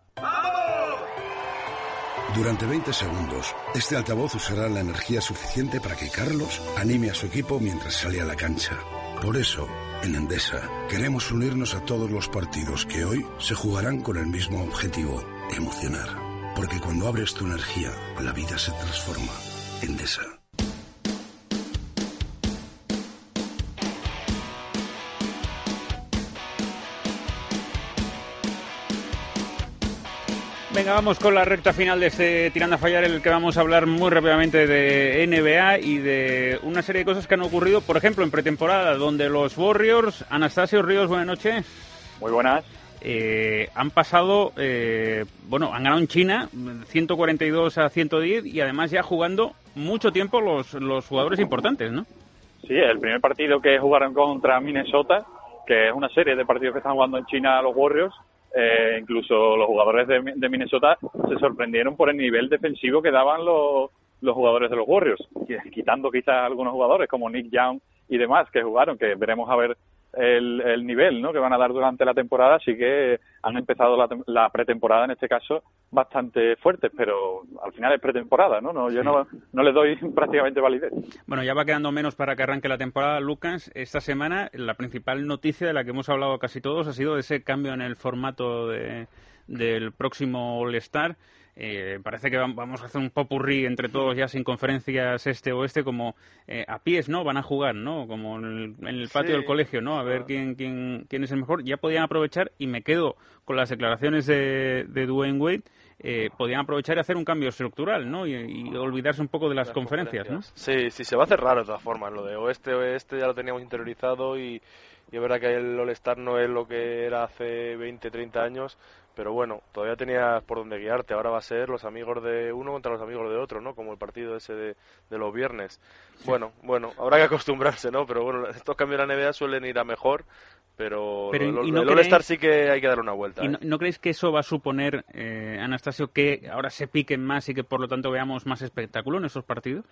Durante 20 segundos, este altavoz usará la energía suficiente para que Carlos anime a su equipo mientras sale a la cancha. Por eso, en Endesa, queremos unirnos a todos los partidos que hoy se jugarán con el mismo objetivo, emocionar. Porque cuando abres tu energía, la vida se transforma. Endesa. Venga, vamos con la recta final de este Tirando a Fallar, en el que vamos a hablar muy rápidamente de NBA y de una serie de cosas que han ocurrido, por ejemplo, en pretemporada, donde los Warriors, Anastasio Ríos, buenas noches. Muy buenas. Eh, han pasado, eh, bueno, han ganado en China 142 a 110 y además ya jugando mucho tiempo los, los jugadores importantes, ¿no? Sí, el primer partido que jugaron contra Minnesota, que es una serie de partidos que están jugando en China los Warriors, eh, incluso los jugadores de, de Minnesota se sorprendieron por el nivel defensivo que daban los, los jugadores de los Warriors, qui- quitando quizás algunos jugadores como Nick Young y demás que jugaron, que veremos a ver el, el nivel ¿no? que van a dar durante la temporada, así que han empezado la, la pretemporada en este caso bastante fuertes, pero al final es pretemporada, ¿no? no yo no, no le doy prácticamente validez. Bueno, ya va quedando menos para que arranque la temporada, Lucas. Esta semana la principal noticia de la que hemos hablado casi todos ha sido ese cambio en el formato de- del próximo All-Star. Eh, parece que vam- vamos a hacer un popurrí entre todos ya sin conferencias este-oeste como eh, a pies, ¿no? Van a jugar, ¿no? Como en el, en el patio Sí. del colegio, ¿no? A ver quién, quién, quién es el mejor. Ya podían aprovechar, y me quedo con las declaraciones de, de Dwayne Wade, eh, podían aprovechar y hacer un cambio estructural, ¿no? Y, y olvidarse un poco de las, conferencias, ¿no? Sí, sí, se va a hacer raro de todas formas. Lo de oeste-oeste ya lo teníamos interiorizado y, y es verdad que el All-Star no es lo que era hace 20, 30 años, pero bueno, todavía tenías por dónde guiarte. Ahora va a ser los amigos de uno contra los amigos de otro, ¿no? Como el partido ese de, de los viernes. Bueno, bueno, habrá que acostumbrarse, ¿no? Pero bueno, estos cambios de la NBA suelen ir a mejor, pero, Pero, lo- ¿y lo- no el All-Star sí que hay que dar una vuelta. ¿Y ¿eh? no, no creéis que eso va a suponer, eh, Anastasio, que ahora se piquen más y que por lo tanto veamos más espectáculo en esos partidos?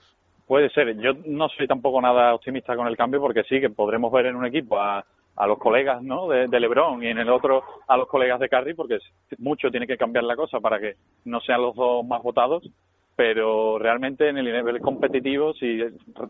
Puede ser. Yo no soy tampoco nada optimista con el cambio porque sí que podremos ver en un equipo a, a los colegas ¿no? de, LeBron y en el otro a los colegas de Curry porque mucho tiene que cambiar la cosa para que no sean los dos más votados. Pero realmente en el nivel competitivo, si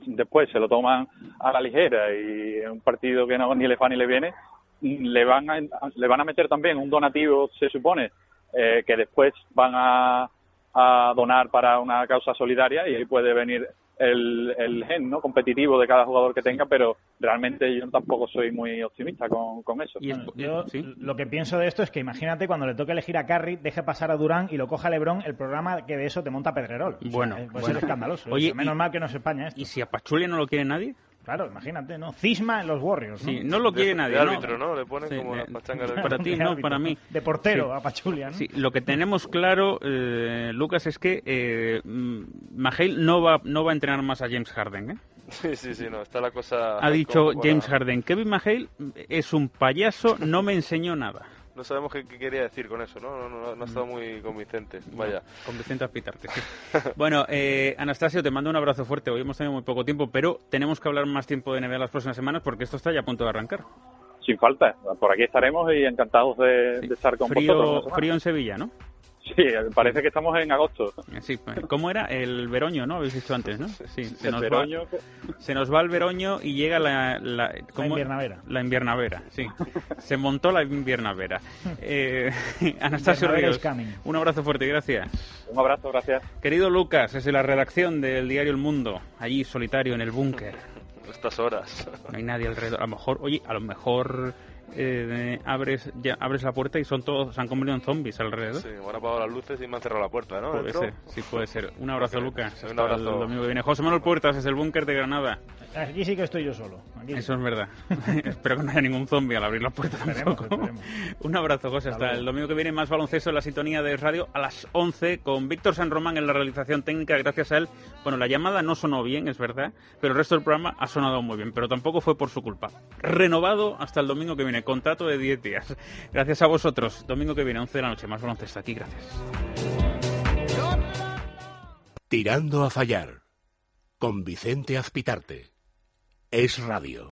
después se lo toman a la ligera y en un partido que no ni le va ni le viene, le van a, le van a meter también un donativo, se supone, eh, que después van a, a donar para una causa solidaria y ahí puede venir el, el gen ¿no? competitivo de cada jugador que tenga, pero realmente yo tampoco soy muy optimista con, con eso. Bueno, yo lo que pienso de esto es que imagínate cuando le toque elegir a Curry, deje pasar a Durán y lo coja LeBron, el programa que de eso te monta Pedrerol. O sea, Bueno, eh, puede bueno. ser escandaloso. Oye, menos y- mal que no es España esto. ¿Y si a Pachulia no lo quiere nadie? Claro, imagínate, ¿no? Cisma en los Warriors, ¿no? Sí, no lo quiere De- nadie, de ¿no? árbitro, ¿no? Le ponen Sí, como de- las pachangas del Para ti, De no, para mí. De portero Sí. a Pachulia, ¿no? Sí, lo que tenemos claro, eh, Lucas, es que eh, mm, Mahale no va, no va a entrenar más a James Harden, ¿eh? Sí, sí, sí, no, está la cosa... Ha dicho para- James Harden, Kevin Mahale es un payaso, no me enseñó nada. No sabemos qué, qué quería decir con eso, ¿no? No, no, no ha estado muy convincente. Vaya. Con Vicente Aspitarte, sí. Bueno, eh, Anastasio, te mando un abrazo fuerte. Hoy hemos tenido muy poco tiempo, pero tenemos que hablar más tiempo de NBA las próximas semanas porque esto está ya a punto de arrancar. Sin falta, por aquí estaremos y encantados de, de estar con Frío, vosotros. frío en Sevilla, ¿no? Sí, parece que estamos en agosto. Sí, pues, ¿cómo era? El veroño, ¿no? Habéis visto antes, ¿no? Sí, se El nos, veroño. Va, se nos va el veroño y llega la... La, ¿cómo? inviernavera. La inviernavera, sí. se montó la inviernavera. Eh, Anastasio Ríos, un abrazo fuerte, gracias. Un abrazo, gracias. Querido Lucas, desde la redacción del diario El Mundo, allí solitario en el búnker. Estas horas. No hay nadie alrededor. A lo mejor, oye, a lo mejor eh, abres ya abres la puerta y son todos, se han convertido en zombies alrededor. Sí, me han apagado las luces y me han cerrado la puerta, ¿no? Puede ser, sí puede ser. Un abrazo. Lucas. Un Hasta abrazo. el domingo que viene. José Manuel Puertas desde el búnker de Granada. Aquí sí que estoy yo solo. Aquí. Eso es verdad. Espero que no haya ningún zombie al abrir la puerta Esperemos, tampoco. esperemos. Un abrazo, José. Hasta el domingo que viene, más baloncesto en la sintonía de radio a las 11 con Víctor San Román en la realización técnica. Gracias a él. Bueno, la llamada no sonó bien, es verdad, pero el resto del programa ha sonado muy bien, pero tampoco fue por su culpa. Renovado hasta el domingo que viene, contrato de 10 días. Gracias a vosotros. Domingo que viene, 11 de la noche, más baloncesto aquí. Gracias. Tirando a fallar. Con Vicente Azpitarte. Es radio.